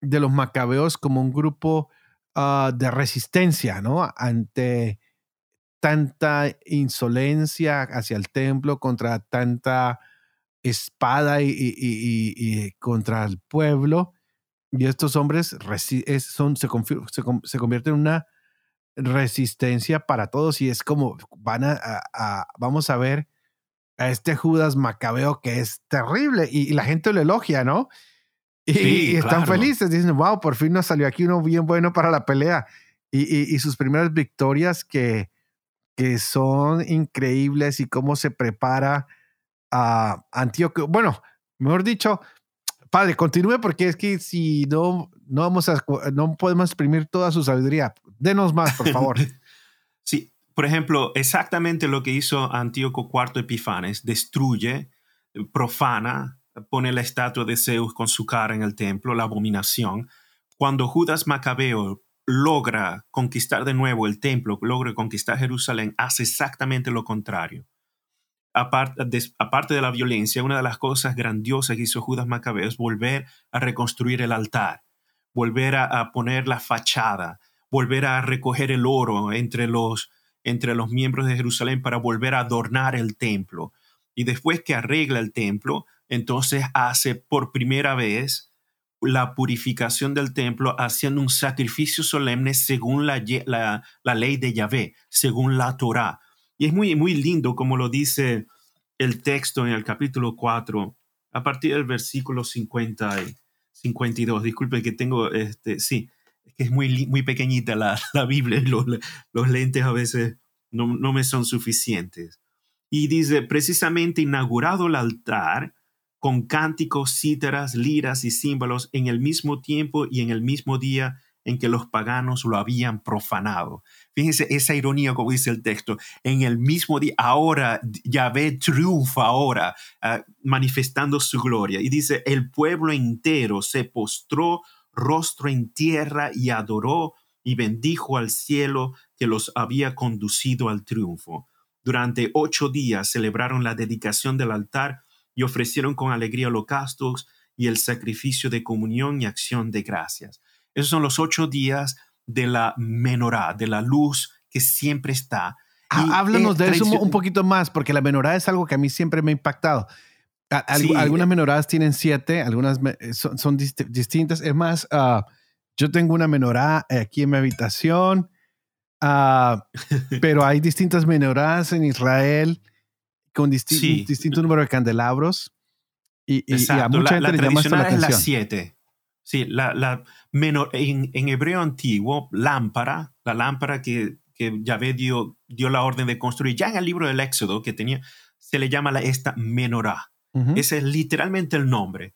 de los macabeos como un grupo ah, de resistencia, ¿no? Ante tanta insolencia hacia el templo, contra tanta espada y, contra el pueblo. Y estos hombres son, se, se, convierten en una resistencia para todos y es como van a vamos a ver a este Judas Macabeo que es terrible y, la gente lo elogia, ¿no? Y, están felices, dicen, wow, por fin nos salió aquí uno bien bueno para la pelea. Y, sus primeras victorias que, que son increíbles y cómo se prepara a Antíoco. Bueno, mejor dicho, padre, continúe porque es que si no, no vamos a, no podemos exprimir toda su sabiduría. Denos más, por favor. sí, por ejemplo, exactamente lo que hizo Antíoco IV Epifanes, destruye, profana, pone la estatua de Zeus con su cara en el templo, la abominación. Cuando Judas Macabeo logra conquistar de nuevo el templo, logra conquistar Jerusalén, hace exactamente lo contrario. Aparte de, la violencia, una de las cosas grandiosas que hizo Judas Macabeo es volver a reconstruir el altar, volver a poner la fachada, volver a recoger el oro entre los, entre los miembros de Jerusalén para volver a adornar el templo. Y después que arregla el templo, entonces hace por primera vez la purificación del templo haciendo un sacrificio solemne según la, la, ley de Yahvé, según la Torah. Y es muy, muy lindo como lo dice el texto en el capítulo 4, a partir del versículo 50 y 52. Disculpe que tengo, este, sí, es que es muy, muy pequeñita la, la Biblia los, los, lentes a veces no, no me son suficientes. Y dice, precisamente inaugurado el altar, con cánticos, cítaras, liras y símbolos en el mismo tiempo y en el mismo día en que los paganos lo habían profanado. Fíjense esa ironía, como dice el texto, en el mismo día, ahora Yahvé triunfa ahora, ah, manifestando su gloria. Y dice, el pueblo entero se postró rostro en tierra y adoró y bendijo al cielo que los había conducido al triunfo. Durante ocho días celebraron la dedicación del altar y ofrecieron con alegría holocaustos y el sacrificio de comunión y acción de gracias. Esos son los ocho días de la menorá, de la luz que siempre está. Háblanos de eso un poquito más, porque la menorá es algo que a mí siempre me ha impactado. Algunas menoradas tienen siete, algunas son, distintas. Es más, ah, yo tengo una menorá aquí en mi habitación, ah, pero hay distintas menoradas en Israel con distinto número de candelabros. Y, a mucha la, gente la le llama esto la es la siete. Sí, la, la menor, en, en, hebreo antiguo, lámpara, la lámpara que, que Yahvé dio, dio la orden de construir, ya en el libro del Éxodo que tenía, se le llama la, esta menorá. Ese es literalmente el nombre.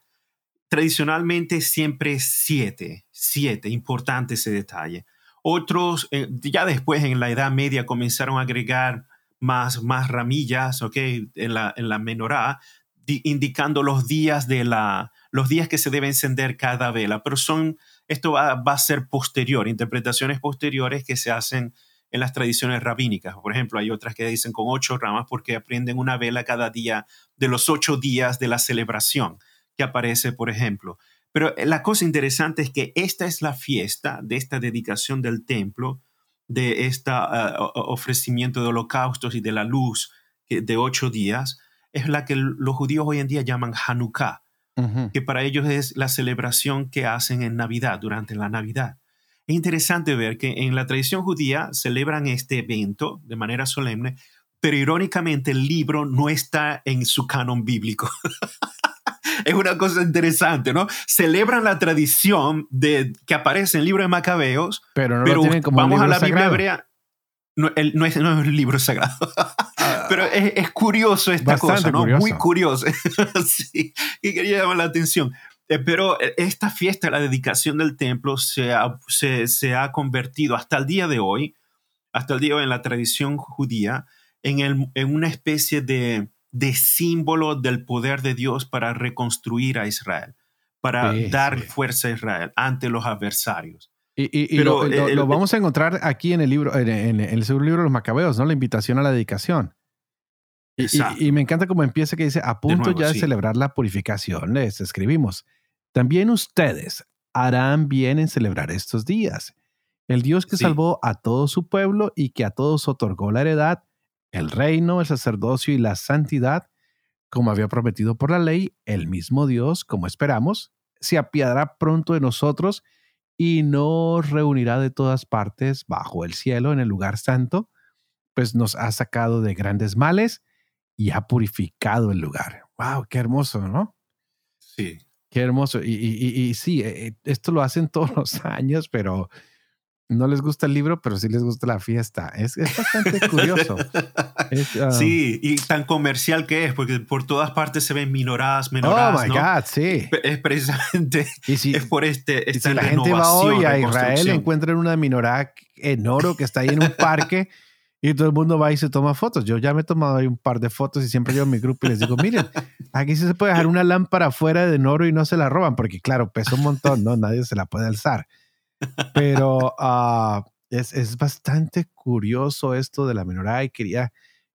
Tradicionalmente siempre siete, siete, importante ese detalle. Otros, eh, ya después en la Edad Media comenzaron a agregar más, más ramillas, ¿ok? En la, en la menorá, indicando los días de la, los días que se debe encender cada vela, pero son, esto va, va, a ser posterior, interpretaciones posteriores que se hacen en las tradiciones rabínicas. Por ejemplo, hay otras que dicen con ocho ramas porque aprenden una vela cada día de los ocho días de la celebración que aparece, por ejemplo. Pero la cosa interesante es que esta es la fiesta de esta dedicación del templo de este ofrecimiento de holocaustos y de la luz de ocho días, es la que los judíos hoy en día llaman Hanukkah, que para ellos es la celebración que hacen en Navidad, durante la Navidad. Es interesante ver que en la tradición judía celebran este evento de manera solemne, pero irónicamente el libro no está en su canon bíblico. es una cosa interesante, ¿no? Celebran la tradición de, que aparece en el libro de Macabeos, pero, no como vamos a la Biblia hebrea. No, es, un libro sagrado. Pero es, curioso esta cosa, ¿no? Muy curioso. sí, y quería llamar la atención. Eh, pero esta fiesta, la dedicación del templo, se ha, se, se ha convertido hasta el día de hoy, hasta el día de hoy en la tradición judía, en, el, en una especie de, de símbolo del poder de Dios para reconstruir a Israel, para dar fuerza a Israel ante los adversarios. Y, lo, lo, vamos a encontrar aquí en el libro, en, el segundo libro de los Macabeos, ¿no? La invitación a la dedicación. Y, me encanta cómo empieza que dice, a punto ya de celebrar la purificación, les escribimos, también ustedes harán bien en celebrar estos días. El Dios que salvó a todo su pueblo y que a todos otorgó la heredad, el reino, el sacerdocio y la santidad, como había prometido por la ley, el mismo Dios, como esperamos, se apiadará pronto de nosotros y nos reunirá de todas partes bajo el cielo en el lugar santo, pues nos ha sacado de grandes males y ha purificado el lugar. ¡Wow! ¡Qué hermoso, ¿no? Sí. Qué hermoso. Y, y sí, eh, esto lo hacen todos los años, pero no les gusta el libro, pero sí les gusta la fiesta. Es, bastante curioso. Ah, sí, y tan comercial que es, porque por todas partes se ven minoradas, menoradas. Oh my God, sí. Es precisamente es por este. Esta si la gente va hoy a Israel, encuentran una minorá en oro que está ahí en un parque y todo el mundo va y se toma fotos. Yo ya me he tomado ahí un par de fotos y siempre llevo mi grupo y les digo, miren, aquí sí se puede dejar una lámpara fuera de oro y no se la roban, porque claro, pesa un montón, ¿no? Nadie se la puede alzar. Pero uh, es, es, bastante curioso esto de la menorá y quería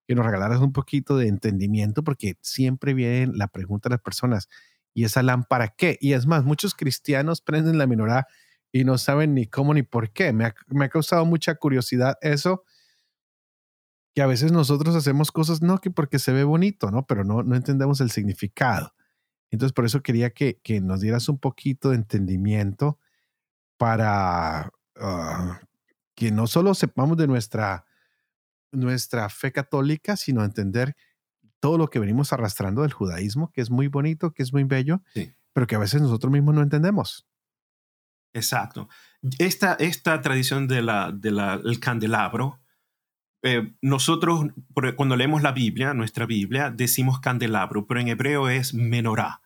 que nos regalaras un poquito de entendimiento porque siempre viene la pregunta de las personas, ¿y esa lámpara qué? Y es más, muchos cristianos prenden la menorá y no saben ni cómo ni por qué. Me me ha causado mucha curiosidad eso, que a veces nosotros hacemos cosas no que porque se ve bonito, ¿no? Pero no, no entendemos el significado. Entonces, por eso quería que, que nos dieras un poquito de entendimiento para ah, que no solo sepamos de nuestra, nuestra fe católica, sino entender todo lo que venimos arrastrando del judaísmo, que es muy bonito, que es muy bello, pero que a veces nosotros mismos no entendemos. Exacto. Esta, esta tradición del de la, candelabro, eh, nosotros cuando leemos la Biblia, nuestra Biblia, decimos candelabro, pero en hebreo es menorá.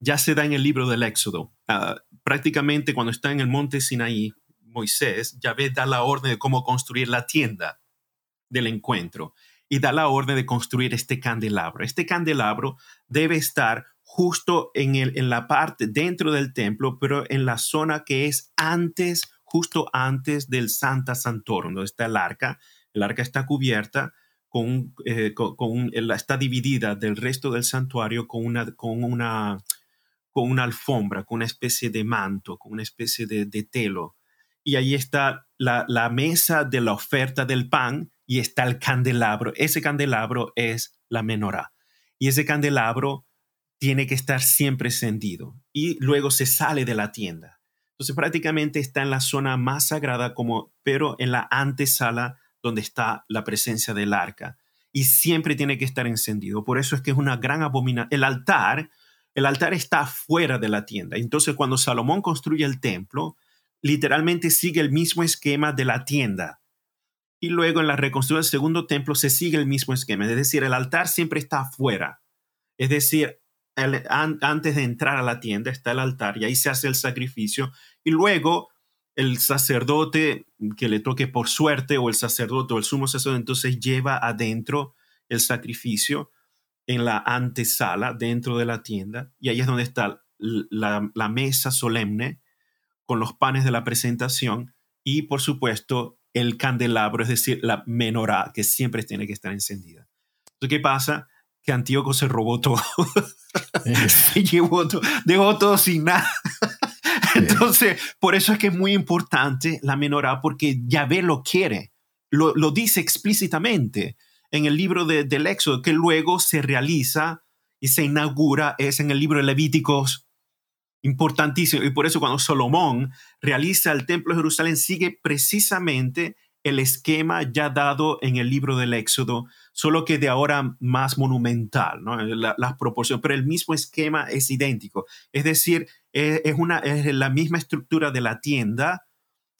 Ya se da en el libro del Éxodo. Ah, prácticamente cuando está en el monte Sinaí, Moisés, Yahvé da la orden de cómo construir la tienda del encuentro y da la orden de construir este candelabro. Este candelabro debe estar justo en, el, en la parte dentro del templo, pero en la zona que es antes, justo antes del Santa Santorum, donde está el arca. El arca está cubierta con, eh, con, está dividida del resto del santuario con una, con una, con una alfombra, con una especie de manto, con una especie de, de telo. Y ahí está la, la mesa de la oferta del pan y está el candelabro. Ese candelabro es la menorá. Y ese candelabro tiene que estar siempre encendido y luego se sale de la tienda. Entonces prácticamente está en la zona más sagrada, como, pero en la antesala donde está la presencia del arca. Y siempre tiene que estar encendido. Por eso es que es una gran abominación. El altar, el altar está fuera de la tienda. Entonces cuando Salomón construye el templo, literalmente sigue el mismo esquema de la tienda y luego en la reconstrucción del segundo templo se sigue el mismo esquema, es decir, el altar siempre está afuera. Es decir, antes de entrar a la tienda está el altar y ahí se hace el sacrificio y luego el sacerdote que le toque por suerte o el sacerdote o el sumo sacerdote entonces lleva adentro el sacrificio en la antesala dentro de la tienda y ahí es donde está la, la mesa solemne con los panes de la presentación y por supuesto el candelabro, es decir, la menorá, que siempre tiene que estar encendida. Entonces, ¿qué pasa? Que Antíoco se robó todo. se llevó todo, dejó todo sin nada. Entonces, por eso es que es muy importante la menorá, porque Yahvé lo quiere. Lo, lo dice explícitamente en el libro de, del Éxodo, que luego se realiza y se inaugura, es en el libro de Levíticos importantísimo. Y por eso cuando Salomón realiza el templo de Jerusalén, sigue precisamente el esquema ya dado en el libro del Éxodo, solo que de ahora más monumental, ¿no? las proporciones, pero el mismo esquema es idéntico. Es decir, es, una, es la misma estructura de la tienda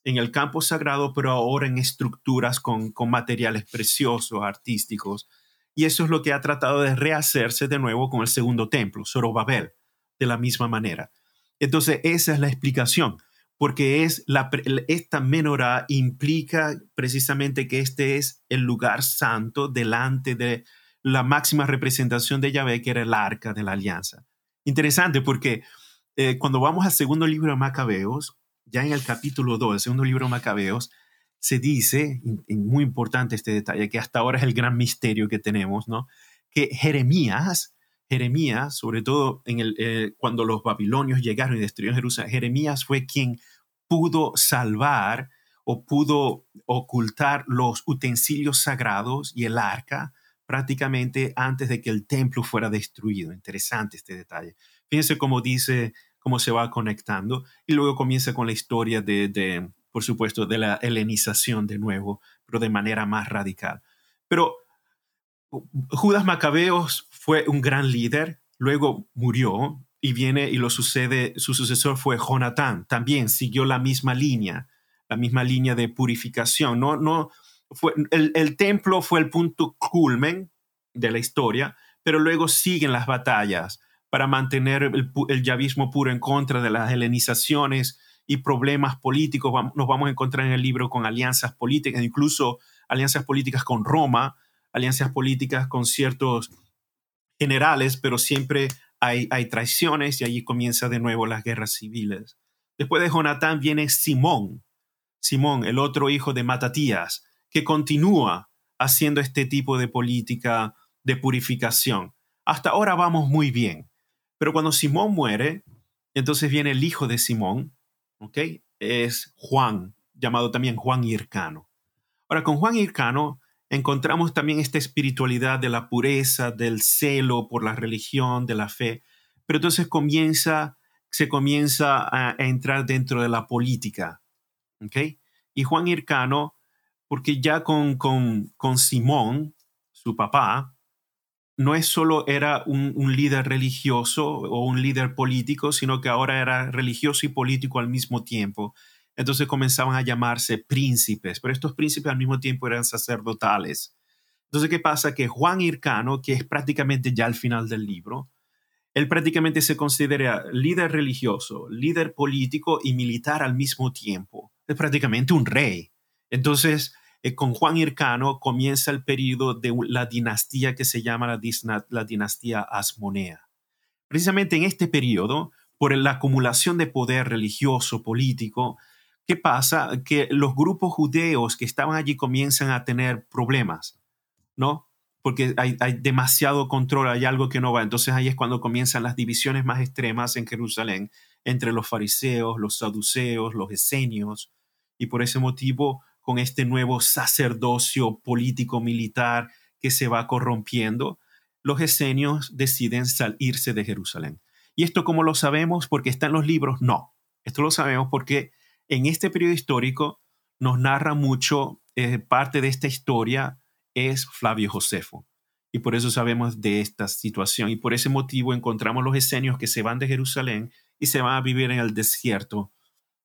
en el campo sagrado, pero ahora en estructuras con, con materiales preciosos, artísticos. Y eso es lo que ha tratado de rehacerse de nuevo con el segundo templo, Zorobabel, de la misma manera. Entonces, esa es la explicación, porque es la, esta menorá implica precisamente que este es el lugar santo delante de la máxima representación de Yahvé, que era el arca de la alianza. Interesante porque eh, cuando vamos al segundo libro de Macabeos, ya en el capítulo 2 del segundo libro de Macabeos, se dice, muy importante este detalle, que hasta ahora es el gran misterio que tenemos, ¿no? Que Jeremías Jeremías, sobre todo en el, eh, cuando los babilonios llegaron y destruyeron Jerusalén, Jeremías fue quien pudo salvar o pudo ocultar los utensilios sagrados y el arca prácticamente antes de que el templo fuera destruido. Interesante este detalle. Fíjense cómo dice, cómo se va conectando y luego comienza con la historia de, por supuesto, de la helenización de nuevo, pero de manera más radical. Pero Judas Macabeos fue un gran líder, luego murió y viene y lo sucede, su sucesor fue Jonatán, también siguió la misma línea, la misma línea de purificación. No, no, fue, el, templo fue el punto culmen de la historia, pero luego siguen las batallas para mantener el, el yavismo puro en contra de las helenizaciones y problemas políticos. Nos vamos a encontrar en el libro con alianzas políticas, incluso alianzas políticas con Roma, alianzas políticas con ciertos generales, pero siempre hay, hay traiciones y allí comienza de nuevo las guerras civiles. Después de Jonatán viene Simón, Simón, el otro hijo de Matatías, que continúa haciendo este tipo de política de purificación. Hasta ahora vamos muy bien, pero cuando Simón muere, entonces viene el hijo de Simón, ¿ok? Es Juan, llamado también Juan Hircano. Ahora, con Juan Hircano encontramos también esta espiritualidad de la pureza, del celo por la religión, de la fe, pero entonces comienza, se comienza a, entrar dentro de la política. ¿okay? Y Juan Hircano, porque ya con, con, con Simón, su papá, no es solo era un, líder religioso o un líder político, sino que ahora era religioso y político al mismo tiempo. Entonces comenzaban a llamarse príncipes, pero estos príncipes al mismo tiempo eran sacerdotales. Entonces, ¿qué pasa? Que Juan Hircano, que es prácticamente ya al final del libro, él prácticamente se considera líder religioso, líder político y militar al mismo tiempo. Es prácticamente un rey. Entonces, eh, con Juan Hircano comienza el periodo de la dinastía que se llama la, dinastía Asmonea. Precisamente en este periodo, por la acumulación de poder religioso, político, ¿qué pasa? Que los grupos judeos que estaban allí comienzan a tener problemas, ¿no? Porque hay, hay, demasiado control, hay algo que no va. Entonces ahí es cuando comienzan las divisiones más extremas en Jerusalén entre los fariseos, los saduceos, los esenios. Y por ese motivo con este nuevo sacerdocio político militar que se va corrompiendo, los esenios deciden salirse de Jerusalén. ¿Y esto cómo lo sabemos? ¿Porque está en los libros? No. Esto lo sabemos porque en este periodo histórico nos narra mucho, eh, parte de esta historia es Flavio Josefo. Y por eso sabemos de esta situación. Y por ese motivo encontramos los esenios que se van de Jerusalén y se van a vivir en el desierto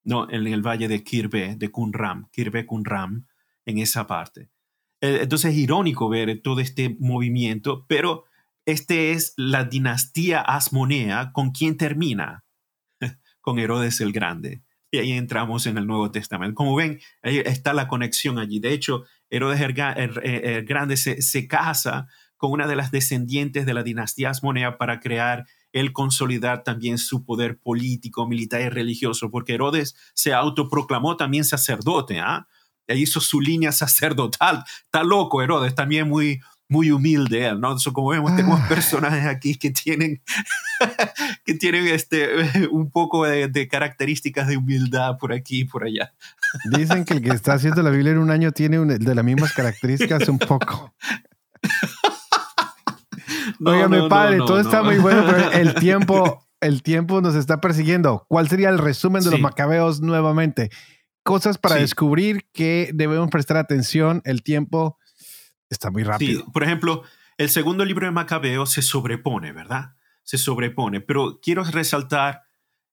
no, en el valle de Kirbe, de Kunram, Kirbe Kunram, en esa parte. Eh, entonces es irónico ver todo este movimiento, pero este es la dinastía asmonea con quien termina, con Herodes el Grande. Y ahí entramos en el Nuevo Testamento. Como ven, ahí está la conexión allí. De hecho, Herodes el, Grande se, se, casa con una de las descendientes de la dinastía asmonea para crear el consolidar también su poder político, militar y religioso, porque Herodes se autoproclamó también sacerdote, ¿ah? E hizo su línea sacerdotal. Está loco Herodes, también muy, muy humilde él, ¿no? como vemos, tenemos ah. personajes aquí que tienen, que tienen este, un poco de, de, características de humildad por aquí y por allá. Dicen que el que está haciendo la Biblia en un año tiene de las mismas características un poco. No, padre, todo está muy bueno, pero el tiempo, el tiempo nos está persiguiendo. ¿Cuál sería el resumen de los macabeos nuevamente? Cosas para descubrir que debemos prestar atención. El tiempo está muy rápido. por ejemplo, el segundo libro de Macabeos se sobrepone, ¿verdad? Se sobrepone, pero quiero resaltar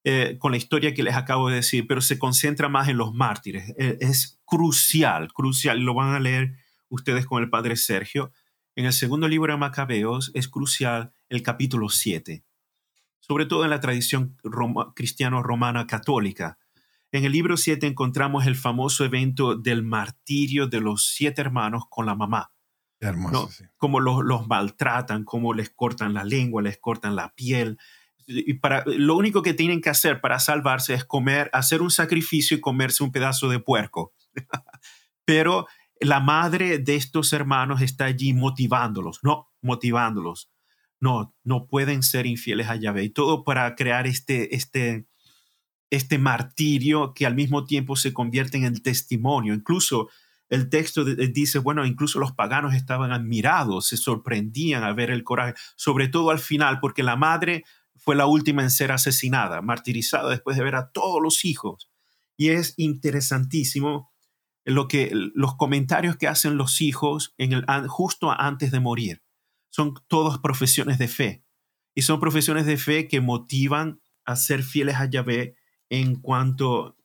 eh, con la historia que les acabo de decir, pero se concentra más en los mártires. Eh, es crucial, crucial. Lo van a leer ustedes con el padre Sergio en el segundo libro de Macabeos es crucial el capítulo 7, sobre todo en la tradición cristiano-romana católica. En el libro 7 encontramos el famoso evento del martirio de los siete hermanos con la mamá. Hermoso, Cómo los, maltratan, cómo les cortan la lengua, les cortan la piel. Y para, lo único que tienen que hacer para salvarse es comer, hacer un sacrificio y comerse un pedazo de puerco. Pero la madre de estos hermanos está allí motivándolos, no, motivándolos. No, no pueden ser infieles a Yahvé. Y todo para crear este, este, este martirio que al mismo tiempo se convierte en el testimonio. Incluso el texto dice, bueno, incluso los paganos estaban admirados, se sorprendían a ver el coraje, sobre todo al final, porque la madre fue la última en ser asesinada, martirizada después de ver a todos los hijos. Y es interesantísimo lo que, los comentarios que hacen los hijos en el, justo antes de morir. Son todas profesiones de fe. Y son profesiones de fe que motivan a ser fieles a Yahvé en cuanto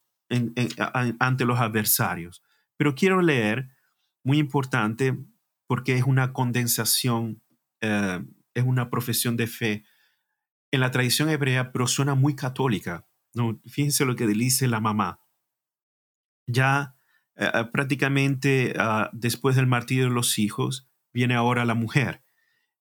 ante los adversarios. Pero quiero leer, muy importante, porque es una condensación, eh, es una profesión de fe en la tradición hebrea, pero suena muy católica. ¿no? Fíjense lo que dice la mamá. Ya eh, eh, prácticamente ah, después del martirio de los hijos, viene ahora la mujer.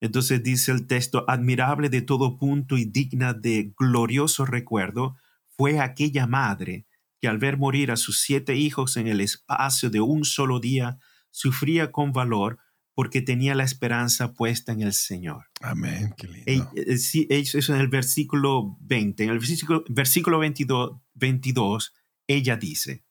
Entonces dice el texto, admirable de todo punto y digna de glorioso recuerdo, fue aquella madre que al ver morir a sus siete hijos en el espacio de un solo día, sufría con valor porque tenía la esperanza puesta en el Señor. Amén, qué lindo. Eh, eso es en el versículo 20. En el versículo, versículo 22, 22, ella dice,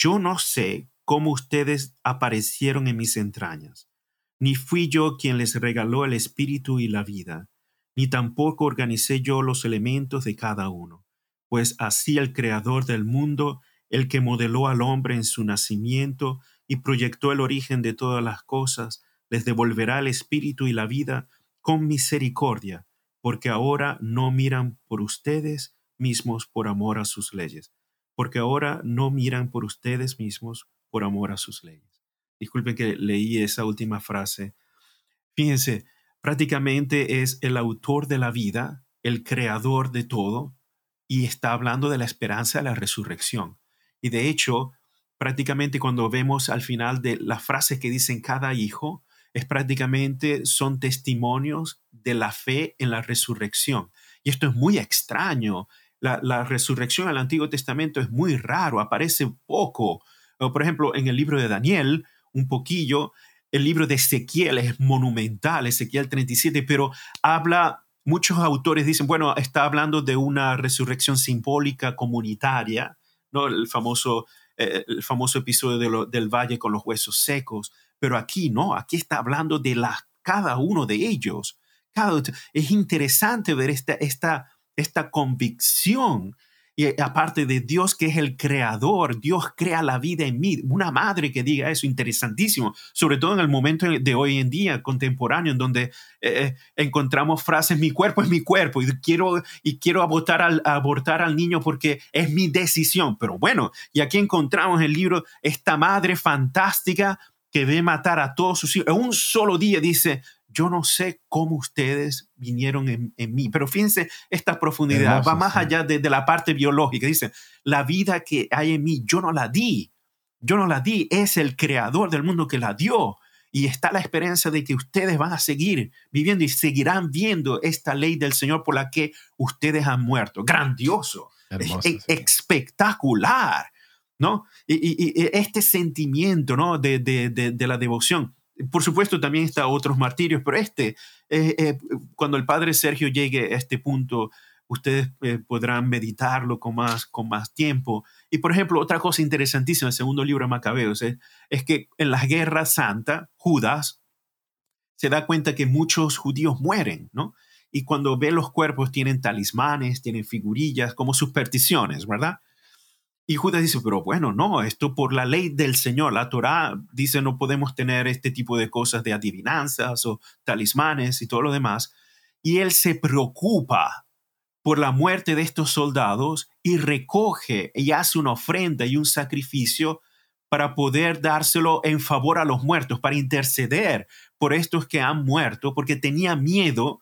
yo no sé cómo ustedes aparecieron en mis entrañas, ni fui yo quien les regaló el espíritu y la vida, ni tampoco organicé yo los elementos de cada uno, pues así el Creador del mundo, el que modeló al hombre en su nacimiento y proyectó el origen de todas las cosas, les devolverá el espíritu y la vida con misericordia, porque ahora no miran por ustedes mismos por amor a sus leyes, porque ahora no miran por ustedes mismos por amor a sus leyes. Disculpen que leí esa última frase. Fíjense, prácticamente es el autor de la vida, el creador de todo, y está hablando de la esperanza de la resurrección. Y de hecho, prácticamente cuando vemos al final de las frases que dicen cada hijo, es prácticamente son testimonios de la fe en la resurrección. Y esto es muy extraño. La, la resurrección el Antiguo Testamento es muy raro, aparece poco. Por ejemplo, en el libro de Daniel, un poquillo, el libro de Ezequiel es monumental, Ezequiel 37, pero habla, muchos autores dicen, bueno, está hablando de una resurrección simbólica comunitaria, ¿no? El famoso, eh, el famoso episodio del valle con los huesos secos, pero aquí no, aquí está hablando de la, cada uno de ellos. Cada, es interesante ver esta, esta, esta convicción y eh, aparte de Dios que es el creador, Dios crea la vida en mí. Una madre que diga eso, interesantísimo, sobre todo en el momento de hoy en día contemporáneo, en donde eh, eh, encontramos frases, mi cuerpo es mi cuerpo y quiero, y quiero abortar al, abortar al niño porque es mi decisión. Pero bueno, y aquí encontramos el libro, esta madre fantástica que ve matar a todos sus hijos. En un solo día dice, yo no sé cómo ustedes vinieron en, mí, pero fíjense esta profundidad, va más allá de, la parte biológica. Dice, la vida que hay en mí, yo no la di, yo no la di, es el creador del mundo que la dio. Y está la esperanza de que ustedes van a seguir viviendo y seguirán viendo esta ley del Señor por la que ustedes han muerto. Grandioso, espectacular, ¿no? Y, este sentimiento, ¿no? de, de la devoción por supuesto, también está otros martirios, pero este, eh, eh, cuando el padre Sergio llegue a este punto, ustedes eh, podrán meditarlo con más, con más tiempo. Y, por ejemplo, otra cosa interesantísima, el segundo libro de Macabeos, es que en la guerra santa, Judas se da cuenta que muchos judíos mueren, ¿no? Y cuando ve los cuerpos tienen talismanes, tienen figurillas, como supersticiones, ¿verdad? Y Judas dice, pero bueno, no, esto por la ley del Señor, la Torá dice no podemos tener este tipo de cosas de adivinanzas o talismanes y todo lo demás. Y él se preocupa por la muerte de estos soldados y recoge y hace una ofrenda y un sacrificio para poder dárselo en favor a los muertos, para interceder por estos que han muerto, porque tenía miedo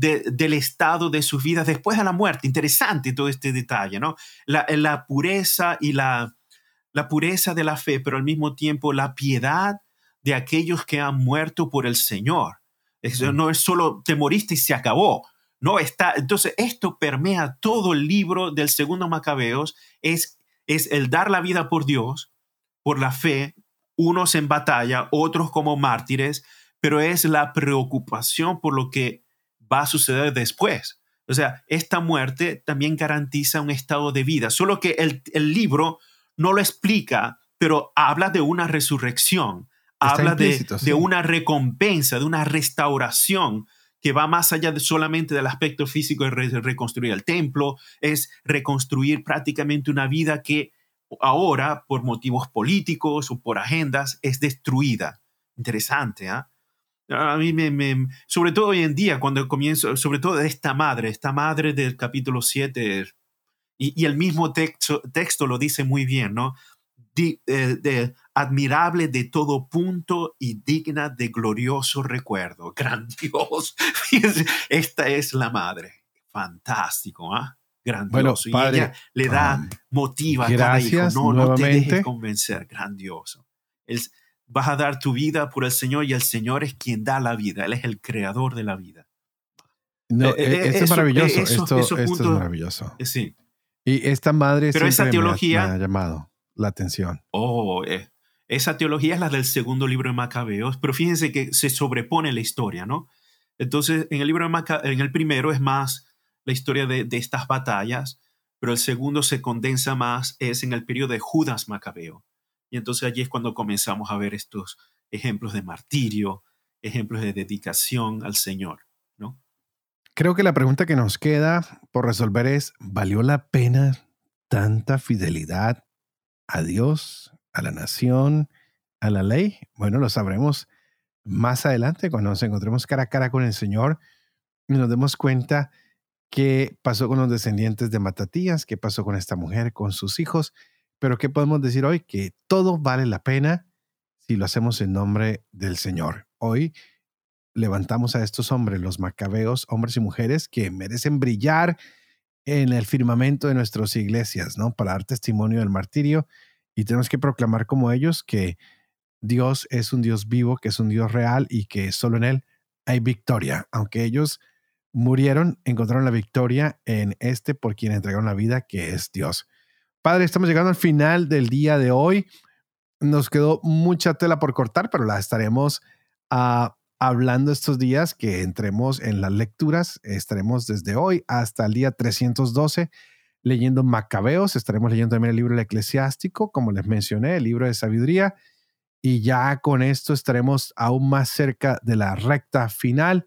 del estado de sus vidas después de la muerte. Interesante todo este detalle, ¿no? La, pureza y la, la pureza de la fe, pero al mismo tiempo la piedad de aquellos que han muerto por el Señor. Eso no es solo te moriste y se acabó. No está. Entonces, esto permea todo el libro del segundo Macabeos. Es, es el dar la vida por Dios, por la fe, unos en batalla, otros como mártires, pero es la preocupación por lo que va a suceder después. O sea, esta muerte también garantiza un estado de vida, solo que el, libro no lo explica, pero habla de una resurrección, habla de, de, una recompensa, de una restauración que va más allá de solamente del aspecto físico de reconstruir el templo, es reconstruir prácticamente una vida que ahora, por motivos políticos o por agendas, es destruida. Interesante, ¿ah? A mí me, sobre todo hoy en día, cuando comienzo, sobre todo de esta madre, esta madre del capítulo 7, y, el mismo texto, texto lo dice muy bien, ¿no? Eh, de, admirable de todo punto y digna de glorioso recuerdo. Grandioso. Esta es la madre. Fantástico, ¿ah? Grandioso. y ella le da, um, motiva a cada hijo. No, no te dejes convencer. Grandioso. El, vas a dar tu vida por el Señor y el Señor es quien da la vida, Él es el creador de la vida. No, eh, eh, esto es maravilloso, esto, es maravilloso. Eh, sí. Y esta madre Pero esa teología, me ha, llamado la atención. Oh, esa teología es la del segundo libro de Macabeos, pero fíjense que se sobrepone la historia, ¿no? Entonces, en el libro de en el primero es más la historia de, de, estas batallas, pero el segundo se condensa más, es en el periodo de Judas Macabeo. Y entonces allí es cuando comenzamos a ver estos ejemplos de martirio, ejemplos de dedicación al Señor, ¿no? Creo que la pregunta que nos queda por resolver es, ¿valió la pena tanta fidelidad a Dios, a la nación, a la ley? Bueno, lo sabremos más adelante cuando nos encontremos cara a cara con el Señor y nos demos cuenta qué pasó con los descendientes de Matatías, qué pasó con esta mujer, con sus hijos, pero qué podemos decir hoy que todo vale la pena si lo hacemos en nombre del Señor. Hoy levantamos a estos hombres, los macabeos, hombres y mujeres que merecen brillar en el firmamento de nuestras iglesias, ¿no? Para dar testimonio del martirio y tenemos que proclamar como ellos que Dios es un Dios vivo, que es un Dios real y que solo en Él hay victoria. Aunque ellos murieron, encontraron la victoria en este por quien entregaron la vida, que es Dios. Padre, estamos llegando al final del día de hoy. Nos quedó mucha tela por cortar, pero la estaremos a hablando estos días que entremos en las lecturas. Estaremos desde hoy hasta el día 312 leyendo Macabeos. Estaremos leyendo también el libro del Eclesiástico, como les mencioné, el libro de sabiduría. Y ya con esto estaremos aún más cerca de la recta final.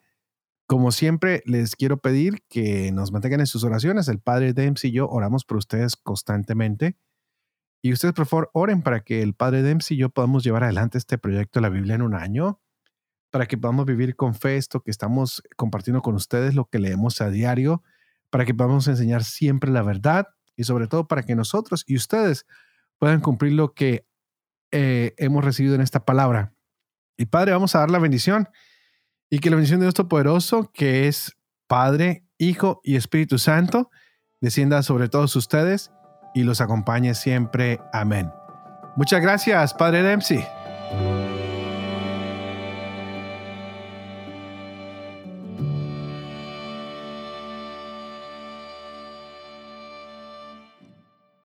Como siempre, les quiero pedir que nos mantengan en sus oraciones. El Padre Dempsey y yo oramos por ustedes constantemente. Y ustedes, por favor, oren para que el Padre Dempsey y yo podamos llevar adelante este proyecto de la Biblia en un año para que podamos vivir con fe esto que estamos compartiendo con ustedes, lo que leemos a diario, para que podamos enseñar siempre la verdad y sobre todo para que nosotros y ustedes puedan cumplir lo que eh, hemos recibido en esta palabra. Y Padre, vamos a dar la bendición y que la bendición de Dios Todopoderoso, que es Padre, Hijo y Espíritu Santo, descienda sobre todos ustedes y los acompañe siempre. Amén. Muchas gracias, Padre Dempsey.